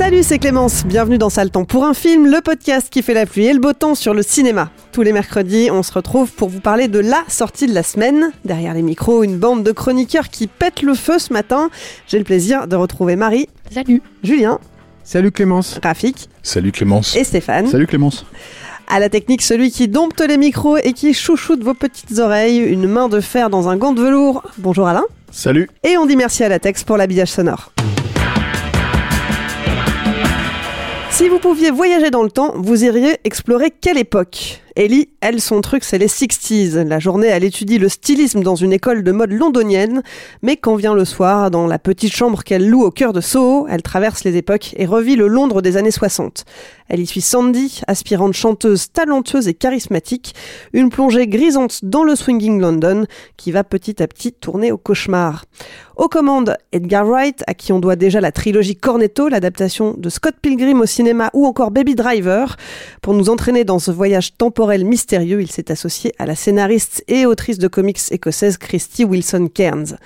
Salut, c'est Clémence. Bienvenue dans Sale Temps pour un film, le podcast qui fait la pluie et le beau temps sur le cinéma. Tous les mercredis, on se retrouve pour vous parler de la sortie de la semaine. Derrière les micros, une bande de chroniqueurs qui pètent le feu ce matin. J'ai le plaisir de retrouver Marie. Salut. Julien. Salut Clémence. Rafik. Salut Clémence. Et Stéphane. Salut Clémence. À la technique, celui qui dompte les micros et qui chouchoute vos petites oreilles, une main de fer dans un gant de velours. Bonjour Alain. Salut. Et on dit merci à la Tex pour l'habillage sonore. Si vous pouviez voyager dans le temps, vous iriez explorer quelle époque? Ellie, elle, son truc, c'est les 60s. La journée, elle étudie le stylisme dans une école de mode londonienne, mais quand vient le soir, dans la petite chambre qu'elle loue au cœur de Soho, elle traverse les époques et revit le Londres des années 60. Elle y suit Sandy, aspirante chanteuse talentueuse et charismatique, une plongée grisante dans le swinging London qui va petit à petit tourner au cauchemar. Aux commandes, Edgar Wright, à qui on doit déjà la trilogie Cornetto, l'adaptation de Scott Pilgrim au cinéma ou encore Baby Driver. Pour nous entraîner dans ce voyage temporel mystérieux, il s'est associé à la scénariste et autrice de comics écossaise Christy Wilson Cairns.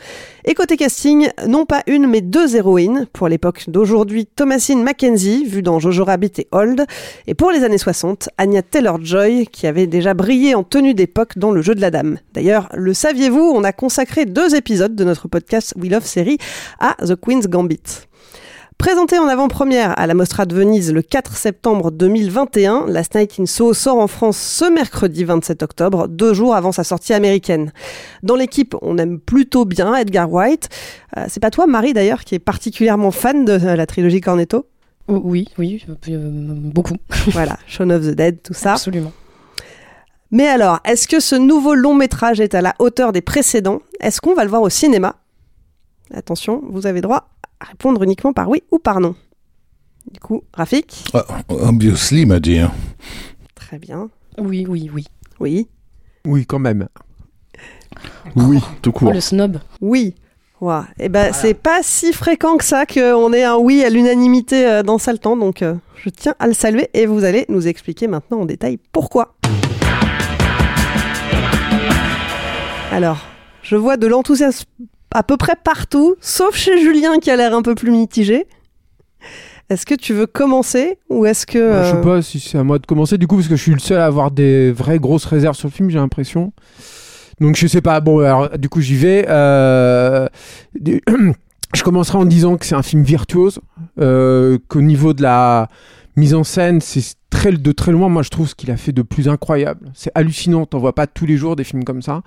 Et côté casting, non pas une mais deux héroïnes. Pour l'époque d'aujourd'hui, Thomasine Mackenzie, vue dans Jojo Rabbit et Old. Et pour les années 60, Anya Taylor-Joy, qui avait déjà brillé en tenue d'époque dans Le Jeu de la Dame. D'ailleurs, le saviez-vous, on a consacré deux épisodes de notre podcast We Love Série à The Queen's Gambit. Présentée en avant-première à la Mostra de Venise le 4 septembre 2021, Last Night in Soho sort en France ce mercredi 27 octobre, deux jours avant sa sortie américaine. Dans l'équipe, on aime plutôt bien Edgar White. Euh, c'est pas toi, Marie, d'ailleurs, qui est particulièrement fan de euh, la trilogie Cornetto? Oui, oui, euh, beaucoup. voilà, Shaun of the Dead, tout ça. Absolument. Mais alors, est-ce que ce nouveau long métrage est à la hauteur des précédents? Est-ce qu'on va le voir au cinéma? Attention, vous avez droit à répondre uniquement par oui ou par non. Du coup, Rafik uh, Obviously, ma dear. Très bien. Oui, oui, oui. Oui. Oui, quand même. Oui, tout court. Oh, le snob. Oui. Ouais. Et ben, c'est pas si fréquent que ça qu'on ait un oui à l'unanimité euh, dans Saltan, donc euh, je tiens à le saluer et vous allez nous expliquer maintenant en détail pourquoi. Alors, je vois de l'enthousiasme à peu près partout, sauf chez Julien qui a l'air un peu plus mitigé. Est-ce que tu veux commencer ou est-ce que... Je sais euh, pas si c'est à moi de commencer du coup parce que je suis le seul à avoir des vraies grosses réserves sur le film, j'ai l'impression. Donc je sais pas, bon alors du coup j'y vais. Euh, Je commencerai en disant que c'est un film virtuose, euh, qu'au niveau de la mise en scène c'est très, de très loin, moi je trouve ce qu'il a fait de plus incroyable. C'est hallucinant, t'en vois pas tous les jours des films comme ça.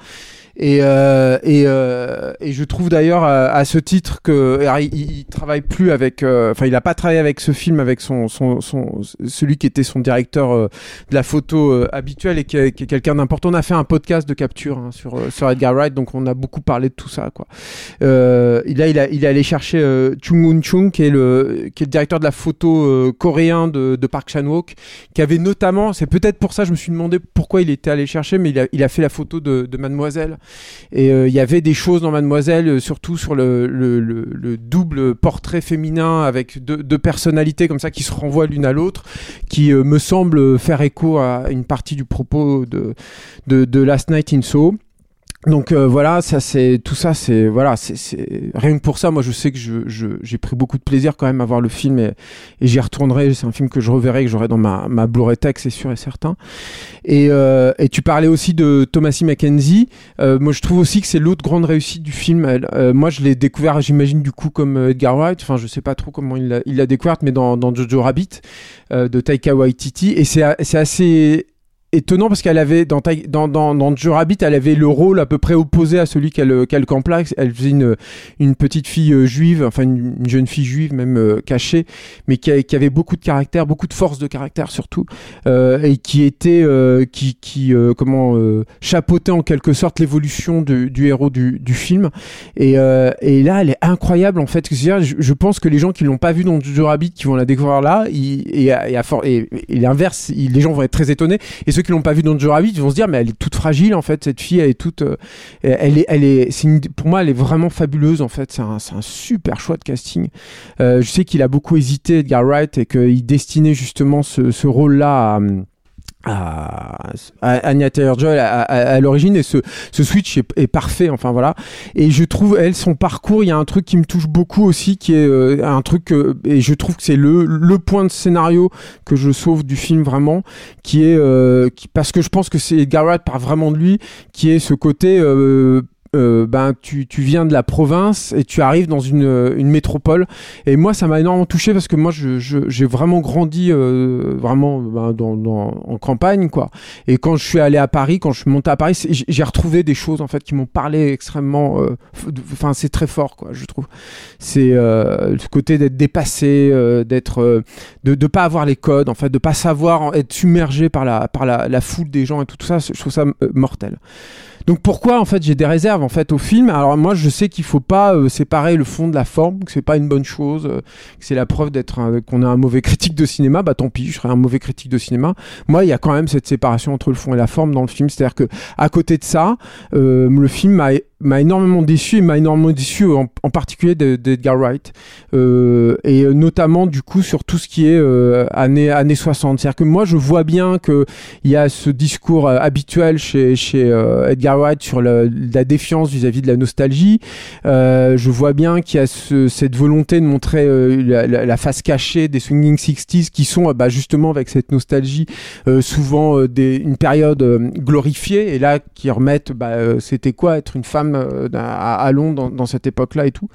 Et, euh, et, euh, et je trouve d'ailleurs à, à ce titre que il, il travaille plus avec, euh, enfin il a pas travaillé avec ce film avec son, son, son celui qui était son directeur euh, de la photo euh, habituel et qui est, quelqu'un d'important. On a fait un podcast de capture hein, sur euh, sur Edgar Wright, donc on a beaucoup parlé de tout ça quoi. Euh, là il a il est allé chercher euh, Chung Moon Chung qui est le qui est le directeur de la photo euh, coréen de, de Park Chan Wook, qui avait notamment, c'est peut-être pour ça je me suis demandé pourquoi il était allé chercher, mais il a il a fait la photo de, de Mademoiselle et euh, il y avait des choses dans Mademoiselle, euh, surtout sur le, le, le, le double portrait féminin avec deux, deux personnalités comme ça qui se renvoient l'une à l'autre, qui euh, me semble faire écho à une partie du propos de, de, de Last Night in Soho. Donc euh, voilà, ça c'est tout ça, c'est voilà, c'est rien que pour ça, moi je sais que je j'ai pris beaucoup de plaisir quand même à voir le film et, et j'y retournerai. C'est un film que je reverrai, que j'aurai dans ma ma Blu-ray c'est sûr et certain. Et euh, et tu parlais aussi de Thomasie Mackenzie. Euh, moi je trouve aussi que c'est l'autre grande réussite du film. Euh, moi je l'ai découvert, j'imagine du coup comme euh, Edgar Wright. Enfin je sais pas trop comment il l'a découverte, mais dans dans Jojo Rabbit euh, de Taika Waititi. Et c'est c'est assez étonnant parce qu'elle avait dans, dans, dans, elle avait le rôle à peu près opposé à celui qu'elle qu'elle campe là elle faisait une, une petite fille euh, juive enfin une, une jeune fille juive même euh, cachée mais qui, avait beaucoup de caractère beaucoup de force de caractère surtout euh, et qui était qui, qui comment chapeautait en quelque sorte l'évolution du, héros du, du film. Et, et là elle est incroyable en fait. Je, je pense que les gens qui l'ont pas vu dans Jojo Rabbit qui vont la découvrir là et, à- et, et, l'inverse les gens vont être très étonnés ceux qui l'ont pas vu dans Jojo Rabbit ils vont se dire mais elle est toute fragile en fait cette fille elle est toute euh, elle est elle est pour moi elle est vraiment fabuleuse en fait. C'est un, un super choix de casting. Euh, je sais qu'il a beaucoup hésité Edgar Wright et qu'il destinait justement ce, ce rôle là à à, à Anya Taylor-Joy à, à- l'origine et ce, ce switch est, parfait enfin voilà. Et je trouve elle son parcours il y a un truc qui me touche beaucoup aussi qui est euh, un truc que- et je trouve que c'est le, le point de scénario que je sauve du film vraiment qui est euh, parce que je pense que c'est Wright part vraiment de lui qui est ce côté euh, ben tu, tu viens de la province et tu arrives dans une, euh, une métropole. Et moi ça m'a énormément touché parce que moi je- je- j'ai vraiment grandi euh, vraiment ben, dans, dans- en campagne quoi. Et quand je suis allé à Paris quand je suis monté à Paris j'ai j'ai retrouvé des choses en fait qui m'ont parlé extrêmement euh, enfin c'est très fort quoi je trouve. C'est euh, ce côté d'être dépassé d'être de de pas avoir les codes en fait de pas savoir être submergé par la par la, la foule des gens et tout, ça je trouve ça mortel donc pourquoi en fait j'ai des réserves en fait au film? Alors moi je sais qu'il faut pas euh, séparer le fond de la forme, que c'est pas une bonne chose, euh, que c'est la preuve d'être un- qu'on est un mauvais critique de cinéma. Bah tant pis, je serai un mauvais critique de cinéma. Moi il y a quand même cette séparation entre le fond et la forme dans le film, c'est-à-dire que à côté de ça, euh, le film m'a m'a énormément déçu m'a énormément déçu en, particulier de- d'Edgar Wright euh, et notamment du coup sur tout ce qui est euh, années années 60 c'est à dire que moi je vois bien que il y a ce discours euh, habituel chez chez euh, Edgar Wright sur le- la défiance vis-à-vis de la nostalgie. Euh, je vois bien qu'il y a ce- cette volonté de montrer la, la- la face cachée des swinging 60s qui sont bah, justement avec cette nostalgie souvent des, une période glorifiée et là qui remettent bah, c'était quoi être une femme euh, à, à Londres dans, dans cette époque-là et tout.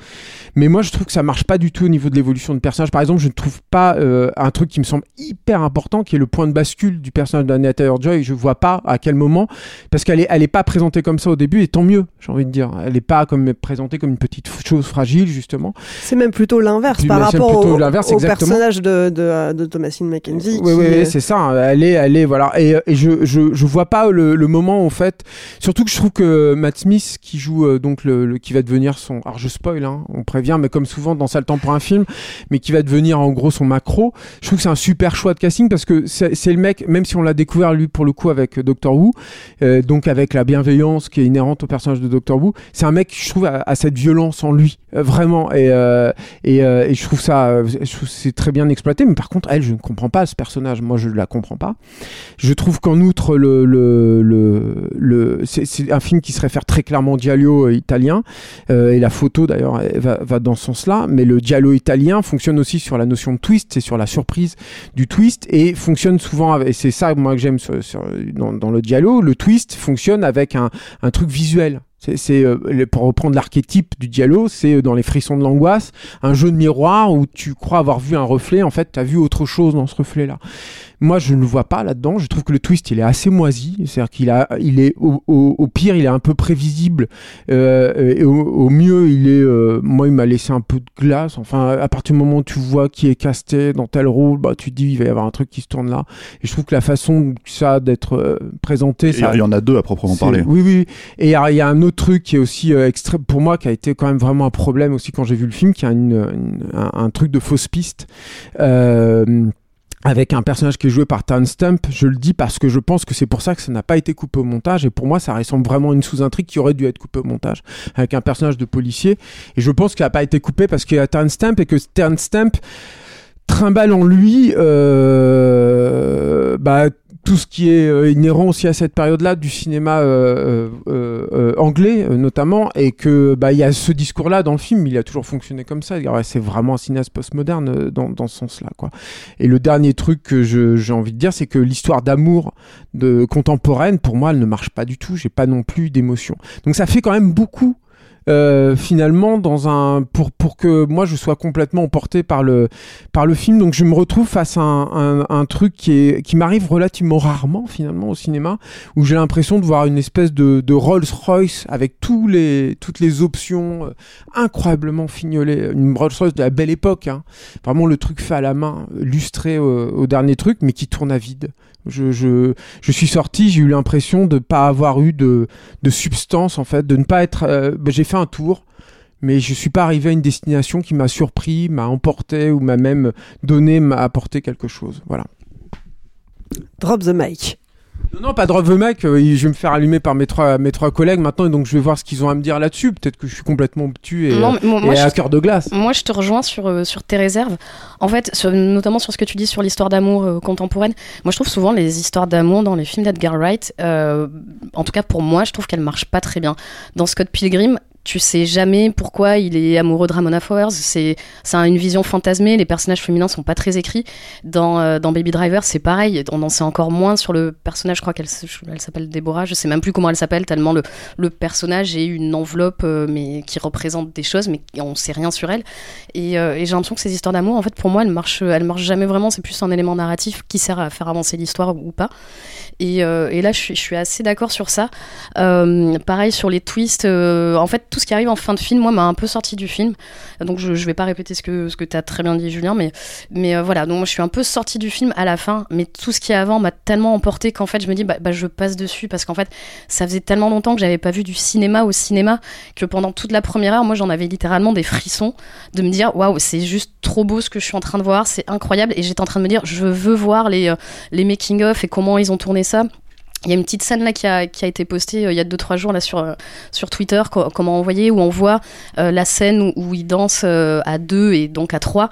Mais moi je trouve que ça marche pas du tout au niveau de l'évolution de personnage. Par exemple, je ne trouve pas euh, un truc qui me semble hyper important qui est le point de bascule du personnage d'Anya Taylor-Joy. Je vois pas à quel moment parce qu'elle est elle est pas présentée comme ça au début et tant mieux, j'ai envie de dire. Elle est pas comme présentée comme une petite chose fragile justement. C'est même plutôt l'inverse par rapport au, personnage de, de, de Thomasine Mackenzie. Oui, oui, c'est ça. hein. Elle est, elle est, voilà. Et, et je, je, je vois pas le, le moment en fait. Surtout que je trouve que Matt Smith, qui joue euh, donc le, qui va devenir son, alors je spoil, hein, on prévient, mais comme souvent dans ça le temps pour un film, mais qui va devenir en gros son macro. Je trouve que c'est un super choix de casting parce que c'est le mec, même si on l'a découvert lui pour le coup avec euh, Doctor Who, euh, donc avec la bienveillance qui est inhérente au personnage de Doctor Who, c'est un mec je trouve a cette violence en lui, vraiment. Et, et, je trouve ça, c'est très bien exploité. Mais par contre, elle, je ne comprends pas ce personnage. Moi, je la comprends pas. Je trouve qu'en outre, le, le, le, c'est un film qui se réfère très clairement au euh, italien. Euh, et la photo, d'ailleurs, va, dans ce sens-là. Mais le giallo italien fonctionne aussi sur la notion de twist, c'est sur la surprise du twist et fonctionne souvent. Avec, et c'est ça, moi, que j'aime sur- dans, le giallo. Le twist fonctionne avec un, truc visuel. C'est, euh, pour reprendre l'archétype du dialogue, c'est dans les frissons de l'angoisse, un jeu de miroir où tu crois avoir vu un reflet, en fait, tu as vu autre chose dans ce reflet-là. Moi je ne le vois pas là-dedans. Je trouve que le twist il est assez moisi, c'est-à-dire qu'il a, il est au, au- au pire il est un peu prévisible, euh, et au, au mieux il est, euh, moi il m'a laissé un peu de glace. Enfin à partir du moment où tu vois qui est casté dans tel rôle, bah tu te dis il va y avoir un truc qui se tourne là. Et je trouve que la façon que ça a d'être euh, présenté, Il y, ça, a- il y en a deux à proprement parler. Oui, oui. Et il y, a il y a un autre truc qui est aussi euh, extrême pour moi, qui a été quand même vraiment un problème aussi quand j'ai vu le film, qui a une, une- un, un truc de fausse piste. Euh, avec un personnage qui est joué par Stump, je le dis parce que je pense que c'est pour ça que ça n'a pas été coupé au montage, et pour moi ça ressemble vraiment à une sous-intrigue qui aurait dû être coupée au montage, avec un personnage de policier, et je pense qu'il n'a pas été coupé parce qu'il y a Stump, et que Terrence Stump trimballe en lui euh, bah, tout ce qui est euh, inhérent aussi à cette période-là du cinéma euh, euh, euh, anglais euh, notamment et que bah il y a ce discours-là dans le film. Il a toujours fonctionné comme ça. Ouais, c'est vraiment un cinéaste postmoderne euh, dans, dans ce sens-là quoi. Et le dernier truc que j'ai envie de dire c'est que l'histoire d'amour de contemporaine pour moi elle ne marche pas du tout. J'ai pas non plus d'émotion. Donc ça fait quand même beaucoup euh, finalement dans un pour pour que moi je sois complètement emporté par le par le film donc je me retrouve face à un, un, truc qui qui m'arrive relativement rarement finalement au cinéma où j'ai l'impression de voir une espèce de, Rolls Royce avec tous les toutes les options euh, incroyablement fignolées une Rolls Royce de la belle époque hein. vraiment le truc fait à la main lustré au, dernier truc mais qui tourne à vide je, je, suis sorti, j'ai eu l'impression de pas avoir eu de, de substance en fait, de ne pas être. euh, j'ai fait un tour, mais je suis pas arrivé à une destination qui m'a surpris, m'a emporté ou m'a même donné, m'a apporté quelque chose. Voilà. Drop the mic. Non, non, pas Drop the Mic, euh, je vais me faire allumer par mes trois, mes trois collègues maintenant, et donc je vais voir ce qu'ils ont à me dire là-dessus. Peut-être que je suis complètement obtus et, Non, mais moi- et moi, à je- cœur de glace. Moi, je te rejoins sur, euh, sur tes réserves. En fait, sur- notamment sur ce que tu dis sur l'histoire d'amour euh, contemporaine. Moi, je trouve souvent les histoires d'amour dans les films d'Edgar Wright, euh, en tout cas pour moi, je trouve qu'elles marchent pas très bien. Dans Scott Pilgrim, tu sais jamais pourquoi il est amoureux de Ramona Flowers. C'est c'est une vision fantasmée. Les personnages féminins sont pas très écrits. Dans, euh, dans Baby Driver, c'est pareil. On en sait encore moins sur le personnage. Je crois qu'elle s'appelle Déborah. Je sais même plus comment elle s'appelle tellement le, le personnage est une enveloppe euh, mais qui représente des choses, mais on sait rien sur elle. Et, euh, et j'ai l'impression que ces histoires d'amour, en fait, pour moi, elles marchent, elles marchent jamais vraiment. C'est plus un élément narratif qui sert à faire avancer l'histoire ou pas. Et, et là, je suis, assez d'accord sur ça. Pareil sur les twists. en fait, tout ce qui arrive en fin de film, moi, m'a un peu sorti du film. Donc, je, je vais pas répéter ce que tu as très bien dit, Julien, mais mais euh, voilà. Donc, moi, je suis un peu sorti du film à la fin, mais tout ce qui est avant m'a tellement emporté qu'en fait, je me dis, bah, bah, je passe dessus parce qu'en fait, ça faisait tellement longtemps que j'avais pas vu du cinéma au cinéma que pendant toute la première heure, moi, j'en avais littéralement des frissons de me dire, waouh, c'est juste trop beau ce que je suis en train de voir, c'est incroyable. Et j'étais en train de me dire, je veux voir les euh, les making of et comment ils ont tourné ça. Il y a une petite scène là qui a, été postée euh, il y a 2-3 jours là sur, euh, sur Twitter, co- comment envoyer, où on voit euh, la scène où, où ils dansent à deux et donc à trois,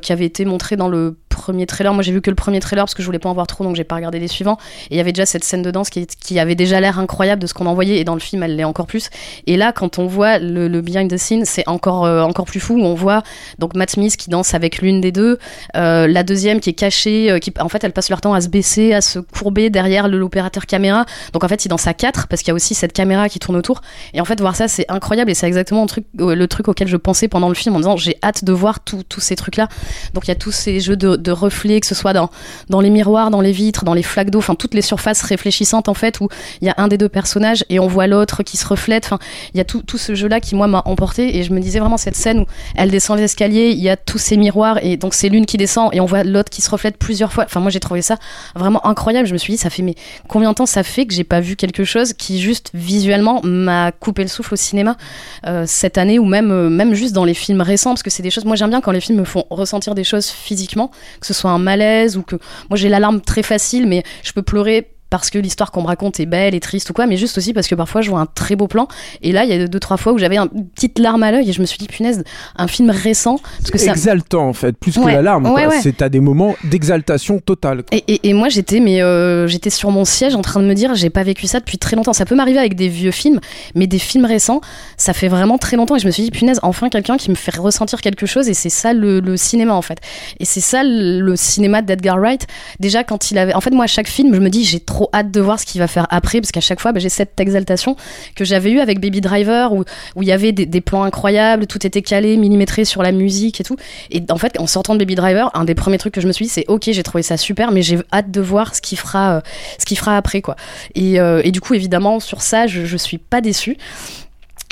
qui avait été montrée dans le premier trailer. Moi j'ai vu que le premier trailer parce que je voulais pas en voir trop donc j'ai pas regardé les suivants. Et il y avait déjà cette scène de danse qui, qui avait déjà l'air incroyable de ce qu'on envoyait et dans le film elle l'est encore plus. Et là quand on voit le, le behind the scene c'est encore, euh, encore plus fou on voit donc Matt Smith qui danse avec l'une des deux, euh, la deuxième qui est cachée, euh, qui en fait elle passe leur temps à se baisser, à se courber derrière l'opérateur caméra. Donc en fait il danse à quatre parce qu'il y a aussi cette caméra qui tourne autour. Et en fait voir ça c'est incroyable et c'est exactement le truc, le truc auquel je pensais pendant le film en disant j'ai hâte de voir tous ces trucs là. Donc il y a tous ces jeux de, de reflets que ce soit dans dans les miroirs, dans les vitres, dans les flaques d'eau, enfin toutes les surfaces réfléchissantes en fait où il y a un des deux personnages et on voit l'autre qui se reflète. Enfin il y a tout, tout ce jeu là qui moi m'a emporté et je me disais vraiment cette scène où elle descend les escaliers, il y a tous ces miroirs et donc c'est l'une qui descend et on voit l'autre qui se reflète plusieurs fois. Enfin moi j'ai trouvé ça vraiment incroyable. Je me suis dit ça fait mais combien de temps ça fait que j'ai pas vu quelque chose qui juste visuellement m'a coupé le souffle au cinéma euh, cette année ou même euh, même juste dans les films récents parce que c'est des choses moi j'aime bien quand les films me font ressentir des choses physiquement que ce soit un malaise ou que moi j'ai l'alarme très facile mais je peux pleurer parce que l'histoire qu'on me raconte est belle et triste ou quoi, mais juste aussi parce que parfois je vois un très beau plan. Et là, il y a deux, trois fois où j'avais un- une petite larme à l'œil et je me suis dit, punaise, un film récent. Parce que ça, Exaltant en fait, plus que ouais, quoi. ouais. C'est à des moments d'exaltation totale. Et, et- et moi j'étais mais euh, j'étais sur mon siège en train de me dire j'ai pas vécu ça depuis très longtemps. Ça peut m'arriver avec des vieux films, mais des films récents, ça fait vraiment très longtemps. Et je me suis dit punaise enfin quelqu'un qui me fait ressentir quelque chose. Et c'est ça le, le cinéma en fait. Et c'est ça le, le cinéma d'Edgar Wright. Déjà quand il avait, en fait moi à chaque film je me dis j'ai trop hâte de voir ce qu'il va faire après, parce qu'à chaque fois, bah, j'ai cette exaltation que j'avais eu avec Baby Driver, où où il y avait des, des plans incroyables, tout était calé, millimétré sur la musique et tout. Et en fait, en sortant de Baby Driver, un des premiers trucs que je me suis dit, c'est ok, j'ai trouvé ça super, mais j'ai hâte de voir ce qu'il fera, euh, ce qu'il fera après, quoi. Et, euh, et du coup, évidemment, sur ça, je, je suis pas déçue.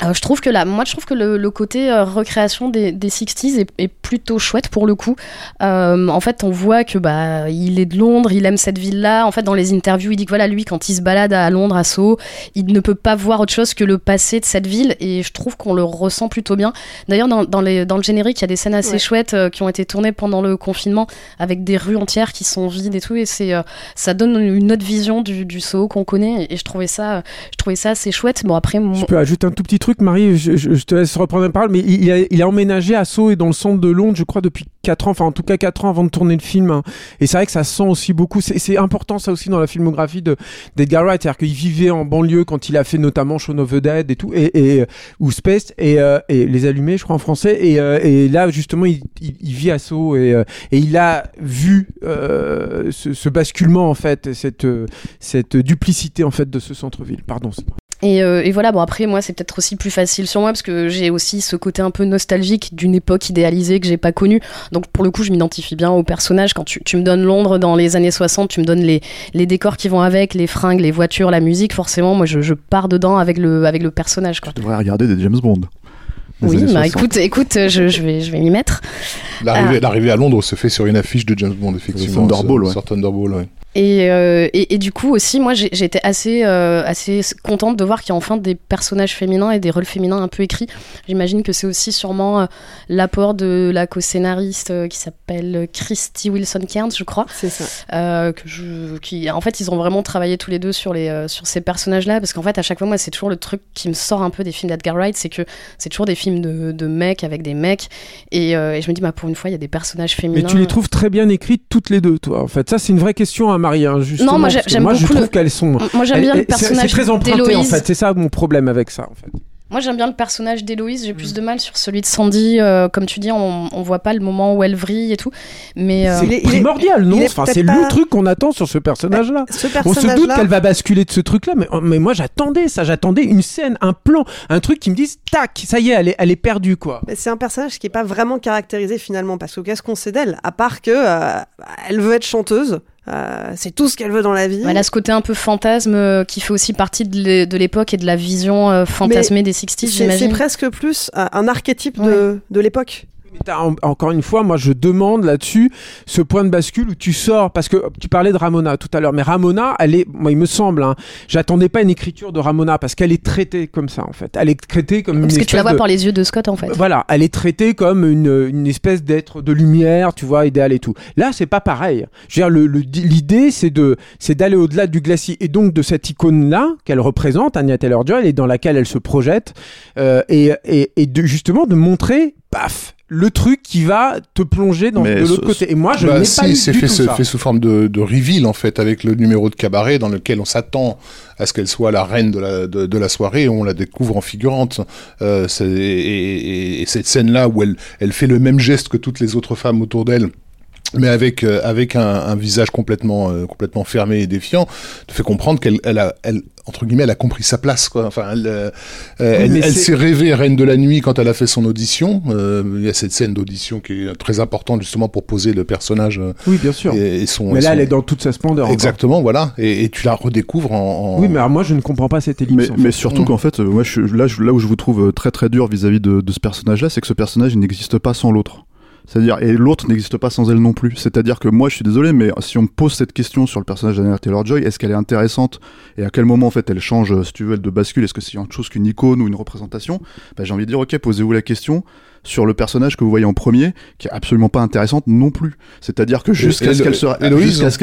Euh, je trouve que là, moi, je trouve que le, le côté euh, recréation des, des 60s est, est plutôt chouette pour le coup. Euh, en fait, on voit que bah, il est de Londres, il aime cette ville-là. En fait, dans les interviews, il dit que voilà, lui, quand il se balade à Londres, à Soho, il ne peut pas voir autre chose que le passé de cette ville. Et je trouve qu'on le ressent plutôt bien. D'ailleurs, dans, dans, les, dans le générique, il y a des scènes assez Ouais. chouettes euh, qui ont été tournées pendant le confinement, avec des rues entières qui sont vides et tout. Et c'est, euh, ça donne une autre vision du, du Soho qu'on connaît. Et je trouvais ça, je trouvais ça assez chouette. Bon, après, Je moi- peux ajouter un tout petit truc, Marie, je, te laisse reprendre la parole, mais il, a, emménagé à Sceaux et dans le centre de Londres, je crois, depuis 4 ans, enfin en tout cas 4 ans avant de tourner le film. hein. Et c'est vrai que ça sent aussi beaucoup, c'est important ça aussi dans la filmographie de d'Edgar Wright, c'est-à-dire qu'il vivait en banlieue quand il a fait notamment Shaun of the Dead et tout, et, et ou Space, et, euh, et Les Allumés, je crois en français, et, euh, et là justement il vit à Sceaux et, euh, et il a vu euh, ce, ce basculement en fait, cette, euh, cette duplicité en fait de ce centre-ville. Pardon. c'est- Et, euh, et voilà, bon après moi c'est peut-être aussi plus facile sur moi parce que j'ai aussi ce côté un peu nostalgique d'une époque idéalisée que j'ai pas connue. Donc pour le coup je m'identifie bien au personnage. Quand tu, tu me donnes Londres dans les années 60, tu me donnes les, les décors qui vont avec, les fringues, les voitures, la musique, forcément moi je, je pars dedans avec le, avec le personnage. Quoi. Tu devrais regarder des James Bond. Oui, bah 60. écoute, écoute, je, je vais, je vais m'y mettre. L'arrivée Ah. l'arrivée à Londres se fait sur une affiche de James Bond, effectivement. Thunderball, ouais. Sur Thunderball, ouais. Et, euh, et, et du coup aussi, moi j'étais assez, euh, assez contente de voir qu'il y a enfin des personnages féminins et des rôles féminins un peu écrits. J'imagine que c'est aussi sûrement euh, l'apport de la co-scénariste euh, qui s'appelle Christy Wilson Cairns, je crois. C'est ça. Euh, que je, qui, en fait, ils ont vraiment travaillé tous les deux sur, les, euh, sur ces personnages-là, parce qu'en fait, à chaque fois, moi, c'est toujours le truc qui me sort un peu des films d'Edgar Wright, c'est que c'est toujours des films de, de mecs avec des mecs, et, euh, et je me dis, bah, pour une fois, il y a des personnages féminins. Mais tu les trouves très bien écrites toutes les deux, toi. En fait, ça c'est une vraie question à Marie. hein, justement, Non, moi, j'aime moi je beaucoup trouve le- qu'elles sont. Moi, j'aime bien elles- le personnage C'est très emprunté en d'Héloïse. fait. C'est ça mon problème avec ça. En fait. Moi, j'aime bien le personnage d'Héloïse. J'ai plus de mal sur celui de Sandy. euh, comme tu dis, on, on voit pas le moment où elle vrille et tout. Mais euh, C'est il est- primordial, non Enfin, c'est pas- le truc qu'on attend sur ce personnage-là. Ce On se doute qu'elle va basculer de ce truc-là, mais, mais moi j'attendais ça, j'attendais une scène, un plan, un truc qui me dise tac, ça y est, elle est, elle est perdue quoi. C'est un personnage qui est pas vraiment caractérisé finalement, parce que qu'est-ce qu'on sait d'elle? À part que euh, elle veut être chanteuse, euh, c'est tout ce qu'elle veut dans la vie. elle a ce côté un peu fantasme euh, qui fait aussi partie de l'é- de l'époque et de la vision euh, fantasmée des 60s, C'est c'est j'imagine. presque plus un, un archétype de, de l'époque. En- encore une fois, moi je demande là-dessus ce point de bascule où tu sors, parce que tu parlais de Ramona tout à l'heure, mais Ramona, elle est, moi il me semble, hein, j'attendais pas une écriture de Ramona parce qu'elle est traitée comme ça en fait. Elle est traitée comme Parce une que tu la vois de- par les yeux de Scott, en fait. Voilà, elle est traitée comme une, une espèce d'être de lumière, tu vois, idéal et tout. Là, c'est pas pareil. Je veux dire, le- le- l'idée, c'est de, c'est d'aller au-delà du glacis et donc de cette icône-là qu'elle représente, Anya Taylor-Joy, et dans laquelle elle se projette, euh, et, et, et de justement de montrer, paf, le truc qui va te plonger dans, Mais de l'autre côté. Et moi, je Bah, n'ai si, pas eu c'est du fait, tout ce- ça. fait sous forme de, de reveal en fait avec le numéro de cabaret dans lequel on s'attend à ce qu'elle soit la reine de la, de, de la soirée et on la découvre en figurante. Euh, et, et- et cette scène là où elle, elle fait le même geste que toutes les autres femmes autour d'elle mais avec euh, avec un, un visage complètement euh, complètement fermé et défiant, te fait comprendre qu'elle elle a elle entre guillemets elle a compris sa place quoi. Enfin elle euh, elle, s'est rêvée reine de la nuit quand elle a fait son audition. Euh, Il y a cette scène d'audition qui est très importante justement pour poser le personnage. euh, Oui, bien sûr. Et, et son, Mais et là, son- elle est dans toute sa splendeur. encore. Exactement, voilà. Et, et tu la redécouvres en. en- Oui, mais alors moi, je ne comprends pas cette ellipse. Mais, en mais fait. surtout Mm. qu'en fait, euh, moi, je, suis- là, je- là où je vous trouve très très dur vis-à-vis de, de ce personnage-là, c'est que ce personnage il n'existe pas sans l'autre. C'est-à-dire, et l'autre n'existe pas sans elle non plus. C'est-à-dire que moi, je suis désolé, mais si on me pose cette question sur le personnage d'Anna Taylor-Joy, est-ce qu'elle est intéressante et à quel moment en fait elle change, euh, si tu veux, de bascule? Est-ce que c'est autre chose qu'une icône ou une représentation? Bah, J'ai envie de dire, ok, posez-vous la question sur le personnage que vous voyez en premier, qui est absolument pas intéressante non plus. C'est-à-dire que jusqu'à Et- ce qu'elle se, hein.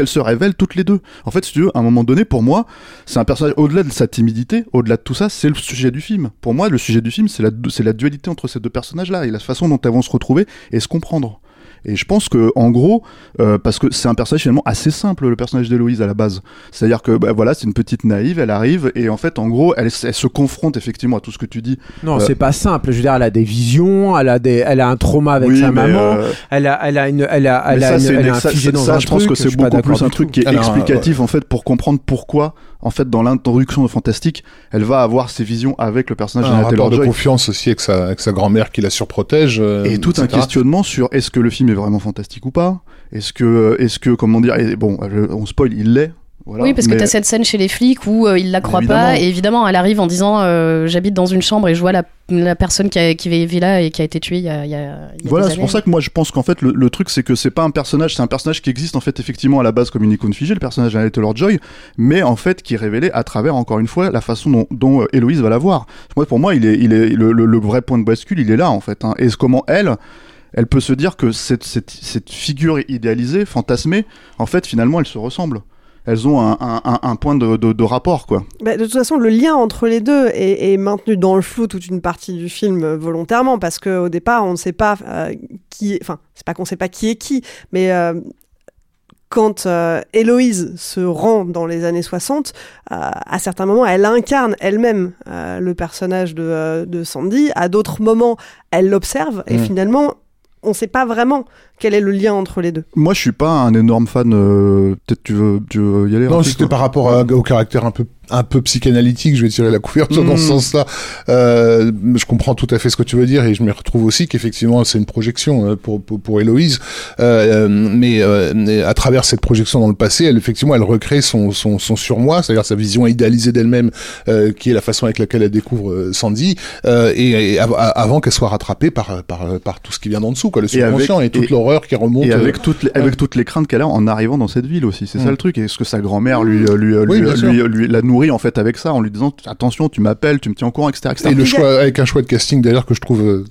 ce révèlent toutes les deux. En fait, si tu veux, à un moment donné, pour moi, c'est un personnage au-delà de sa timidité, au-delà de tout ça, c'est le sujet du film. Pour moi, le sujet du film, c'est la, c'est la dualité entre ces deux personnages-là et la façon dont elles vont se retrouver et se comprendre. Et je pense que, en gros, euh, parce que c'est un personnage finalement assez simple, le personnage d'Héloïse à la base. C'est-à-dire que, bah, voilà, c'est une petite naïve, elle arrive, et en fait, en gros, elle, elle se confronte effectivement à tout ce que tu dis. Non, Euh, c'est pas simple. Je veux dire, elle a des visions, elle a des, elle a un trauma avec Oui, sa maman, euh, elle a, elle a une, elle a, elle Mais a ça, une- elle une- est ça, ça, dans ça, un je pense que c'est beaucoup plus un truc qui est explicatif en fait pour comprendre pourquoi en fait dans l'introduction de Fantastique elle va avoir ses visions avec le personnage un d'Anna rapport de Taylor-Joy. confiance aussi avec sa, avec sa grand-mère qui la surprotège. euh, et tout un questionnement sur est-ce que le film est vraiment fantastique ou pas? Est-ce que est-ce que comment dire et bon je- on spoil il l'est voilà, oui, parce que mais- t'as cette scène chez les flics où euh, il la croit Évidemment. pas, et évidemment, elle arrive en disant euh, J'habite dans une chambre et je vois la, la personne qui, a, qui vivait là et qui a été tuée il y a. il y a- Voilà, c'est pour ça que moi je pense qu'en fait le, le truc c'est que c'est pas un personnage, c'est un personnage qui existe en fait effectivement à la base comme une icône figée, le personnage d'Anna Taylor-Joy, mais en fait qui est révélé à travers encore une fois la façon dont, dont, euh, Héloïse va la voir. Moi pour moi il est, il est le, le- le vrai point de bascule, il est là en fait. hein. Et comment elle, elle peut se dire que cette, cette, cette figure idéalisée, fantasmée, en fait finalement elle se ressemble. Elles ont un, un, un- un point de, de, de rapport quoi. Bah, de toute façon, le lien entre les deux est, est maintenu dans le flou toute une partie du film euh, volontairement parce qu'au départ, on ne sait pas euh, qui est. Enfin, c'est pas qu'on sait pas qui est qui, mais euh, quand euh, Héloïse se rend dans les années 60, euh, à certains moments, elle incarne elle-même euh, le personnage de, de Sandy. À d'autres moments, elle l'observe et Mm. finalement, on ne sait pas vraiment quel est le lien entre les deux. Moi je suis pas un énorme fan. euh, Peut-être tu veux, tu veux y aller. Non, c'était par rapport à- au caractère un peu un peu psychanalytique, je vais tirer la couverture dans ce sens-là. Euh, je comprends tout à fait ce que tu veux dire et je me retrouve aussi qu'effectivement c'est une projection euh, pour, pour, pour Héloïse, euh, euh, mais, euh, mais à travers cette projection dans le passé, elle effectivement elle recrée son, son, son surmoi, c'est-à-dire sa vision idéalisée d'elle-même, euh, qui est la façon avec laquelle elle découvre Sandy, euh, et, et av- avant qu'elle soit rattrapée par, par, par tout ce qui vient d'en dessous, quoi, le Et avec- subconscient et, toute l'horreur qui remonte. Et avec toutes les, avec toutes les craintes qu'elle a en arrivant dans cette ville aussi, c'est ça Mm. le truc. Et est-ce que sa grand-mère lui, lui, lui, Oui, lui, lui- lui la nourrit en fait avec ça, en lui disant attention, tu m'appelles, tu me tiens au courant, etc. etc. Et le choix, avec un choix de casting d'ailleurs que je trouve euh,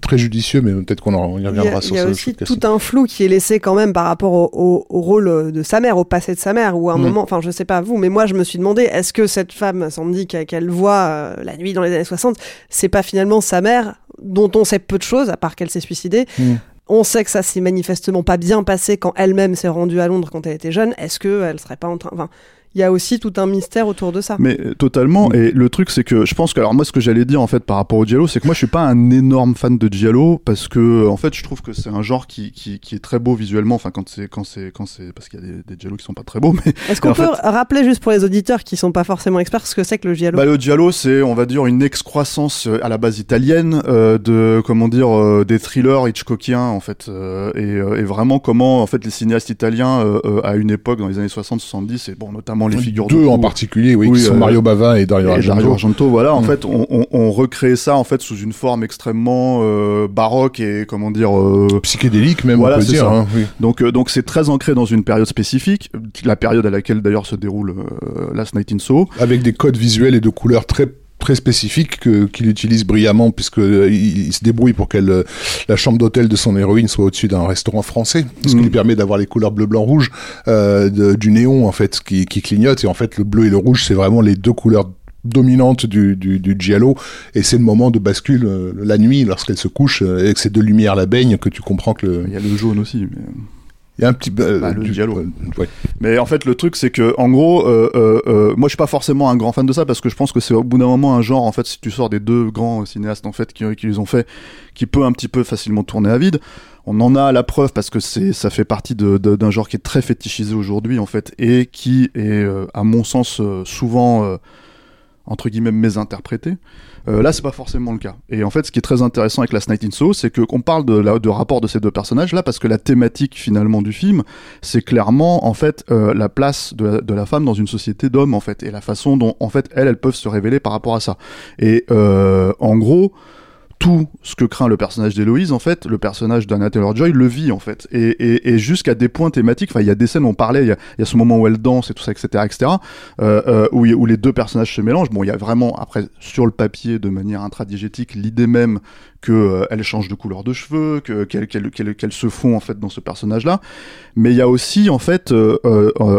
très judicieux, mais peut-être qu'on en- on y Il y a, reviendra il sur y a aussi tout un flou qui est laissé quand même par rapport au, au- au rôle de sa mère, au passé de sa mère, où à un Mm. moment, enfin je sais pas vous, mais moi je me suis demandé, est-ce que cette femme, Sandy, qu'elle qu'elle voit euh, la nuit dans les années 60, c'est pas finalement sa mère, dont on sait peu de choses, à part qu'elle s'est suicidée Mm. On sait que ça s'est manifestement pas bien passé quand elle-même s'est rendue à Londres quand elle était jeune. Est-ce qu'elle serait pas en train... Enfin, il y a aussi tout un mystère autour de ça. Mais euh, totalement. Et le truc, c'est que je pense que, alors moi, ce que j'allais dire en fait par rapport au Giallo, c'est que moi, je suis pas un énorme fan de Giallo parce que, en fait, je trouve que c'est un genre qui, qui, qui est très beau visuellement. Enfin, quand c'est, quand c'est, quand c'est, parce qu'il y a des, des Giallo qui sont pas très beaux, mais. Est-ce qu'on peut fait- rappeler juste pour les auditeurs qui sont pas forcément experts ce que c'est que le giallo? Bah, le giallo, c'est, on va dire, une excroissance euh, à la base italienne euh, de, comment dire, euh, des thrillers hitchcockiens en fait, euh, et, euh, et vraiment comment en fait les cinéastes italiens euh, euh, à une époque dans les années 60-70, et bon notamment les figures Deux de en particulier, oui, Oui, qui sont euh, Mario Bava et Dario et Argento. Dario Argento, voilà, en Mm. fait, on, on, on recréait ça en fait sous une forme extrêmement euh, baroque et comment dire euh, psychédélique même, voilà, on peut dire. hein, oui. Donc, euh, donc c'est très ancré dans une période spécifique, la période à laquelle d'ailleurs se déroule euh, Last Night in Soho. Avec des codes visuels et de couleurs très très spécifiques que- qu'il utilise brillamment puisque euh, il, se débrouille pour que la chambre d'hôtel de son héroïne soit au-dessus d'un restaurant français ce qui Mm. lui permet d'avoir les couleurs bleu blanc rouge euh, de- du néon en fait qui, qui clignote et en fait le bleu et le rouge c'est vraiment les deux couleurs dominantes du, du, du giallo et c'est le moment de bascule euh, la nuit lorsqu'elle se couche euh, et que ces deux lumières la baignent que tu comprends que le Il y a le jaune aussi. Mais... il y a un petit euh, Bah, le du- ouais. Mais en fait, le truc, c'est que, en gros, euh, euh, euh, moi, je suis pas forcément un grand fan de ça parce que je pense que c'est au bout d'un moment un genre, en fait, si tu sors des deux grands cinéastes, en fait, qui, qui les ont fait, qui peut un petit peu facilement tourner à vide. On en a la preuve parce que c'est, ça fait partie de, de- d'un genre qui est très fétichisé aujourd'hui, en fait, et qui est, euh, à mon sens, souvent, euh, entre guillemets, mésinterprété. Euh, là, c'est pas forcément le cas. Et en fait, ce qui est très intéressant avec Last Night in Soho, c'est qu'on parle de, rapport de ces deux personnages là, parce que la thématique finalement du film, c'est clairement en fait euh, la place de la, de la femme dans une société d'hommes en fait, et la façon dont en fait elles, elles peuvent se révéler par rapport à ça. Et euh, en gros. Tout ce que craint le personnage d'Héloïse, en fait, le personnage d'Anna Taylor-Joy le vit, en fait. Et, et, jusqu'à des points thématiques, enfin, il y a des scènes, on parlait, il y a, ce moment où elle danse et tout ça, etc., etc., euh, euh, où, où les deux personnages se mélangent. Bon, il y a vraiment, après, sur le papier, de manière intradigétique, l'idée même que euh, change de couleur de cheveux, que qu'elle qu'elle qu'elle qu'elle se fond en fait dans ce personnage-là. Mais il y a aussi en fait,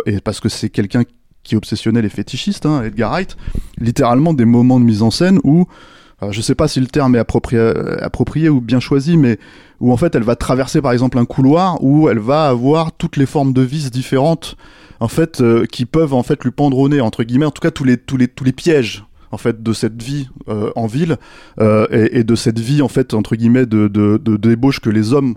et parce que c'est quelqu'un qui est obsessionnel et fétichiste, hein, Edgar Wright, littéralement des moments de mise en scène où alors, je sais pas si le terme est approprié, euh, approprié ou bien choisi, mais où en fait elle va traverser par exemple un couloir où elle va avoir toutes les formes de vis différentes en fait euh, qui peuvent en fait lui nez entre guillemets en tout cas tous les tous les pièges en fait de cette vie euh, en ville et, de cette vie en fait entre guillemets de, débauche que les hommes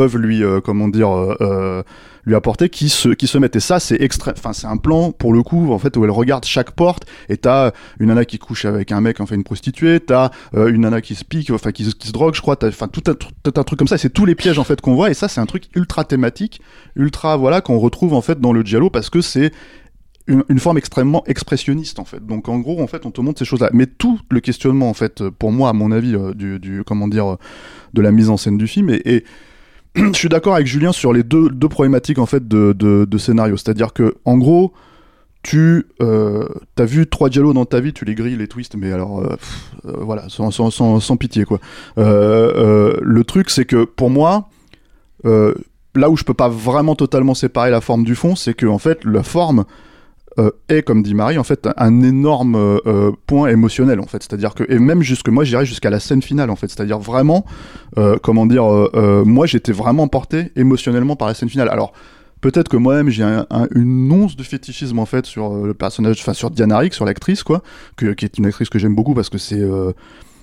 peuvent lui euh, comment dire euh, euh, lui apporter qui se qui se mettent et ça c'est extrême enfin c'est un plan pour le coup en fait où elle regarde chaque porte et t'as une nana qui couche avec un mec enfin une prostituée t'as euh, une nana qui se pique enfin qui, qui se drogue je crois t'as enfin tout un, tout un truc comme ça c'est tous les pièges en fait qu'on voit et ça c'est un truc ultra thématique ultra voilà qu'on retrouve en fait dans le giallo parce que c'est une, forme extrêmement expressionniste en fait. Donc en gros en fait on te montre ces choses-là. Mais tout le questionnement en fait pour moi à mon avis du, comment dire de la mise en scène du film et, et je suis d'accord avec Julien sur les deux, deux problématiques en fait de, de, scénario. C'est-à-dire que en gros tu euh, as vu trois dialogues dans ta vie, tu les grilles, les twists, mais alors euh, euh, voilà, sans, sans, sans, sans pitié quoi. Euh, le truc c'est que pour moi, là où je peux pas vraiment totalement séparer la forme du fond, c'est que en fait la forme euh, est, comme dit Marie, en fait un énorme euh, euh, point émotionnel en fait. C'est-à-dire que et même jusque moi j'irais jusqu'à la scène finale en fait. C'est-à-dire vraiment, comment dire, moi j'étais vraiment emporté émotionnellement par la scène finale. Alors peut-être que moi-même j'ai un, un- une once de fétichisme en fait sur le personnage, enfin sur Diana Rigg, sur l'actrice quoi, qui est une actrice que j'aime beaucoup parce que c'est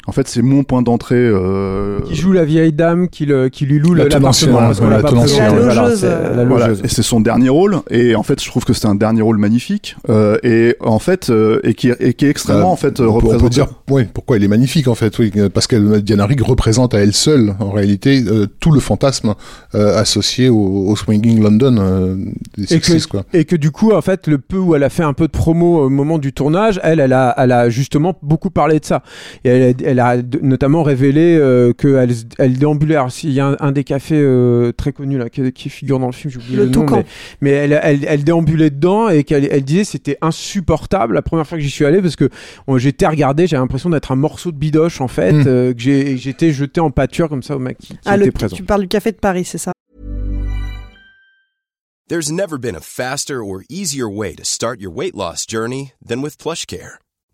en fait, c'est mon point d'entrée. Euh... Qui joue la vieille dame qui, le, qui lui loue La l'appartement. la logeuse, Voilà, et c'est son dernier rôle et en fait je trouve que c'est un dernier rôle magnifique euh, et en fait euh, et qui et qui est extrêmement Euh, en fait on peut- on peut représenté dire ouais, pourquoi il est magnifique en fait, oui, parce que Diana Rigg représente à elle seule en réalité euh, tout le fantasme euh, associé au, au swinging London euh, des et que, 60s quoi. et que du coup, en fait, le peu où elle a fait un peu de promo au moment du tournage, elle, elle a, elle a justement beaucoup parlé de ça. Et elle, a- elle a notamment révélé euh, qu'elle elle déambulait. Alors, s'il y a un, un des cafés euh, très connus là, qui, qui figure dans le film, j'ai oublié Le le, nom, Toucan. mais, mais elle, elle, elle déambulait dedans et qu'elle elle disait c'était insupportable la première fois que j'y suis allé parce que j'étais regardé, j'avais l'impression d'être un morceau de bidoche en fait, Mm. euh, que j'étais jeté en pâture comme ça au mec qui, qui Ah, était le, présent. tu parles du café de Paris, c'est ça? There's never been a faster or easier way to start your weight loss journey than with PlushCare.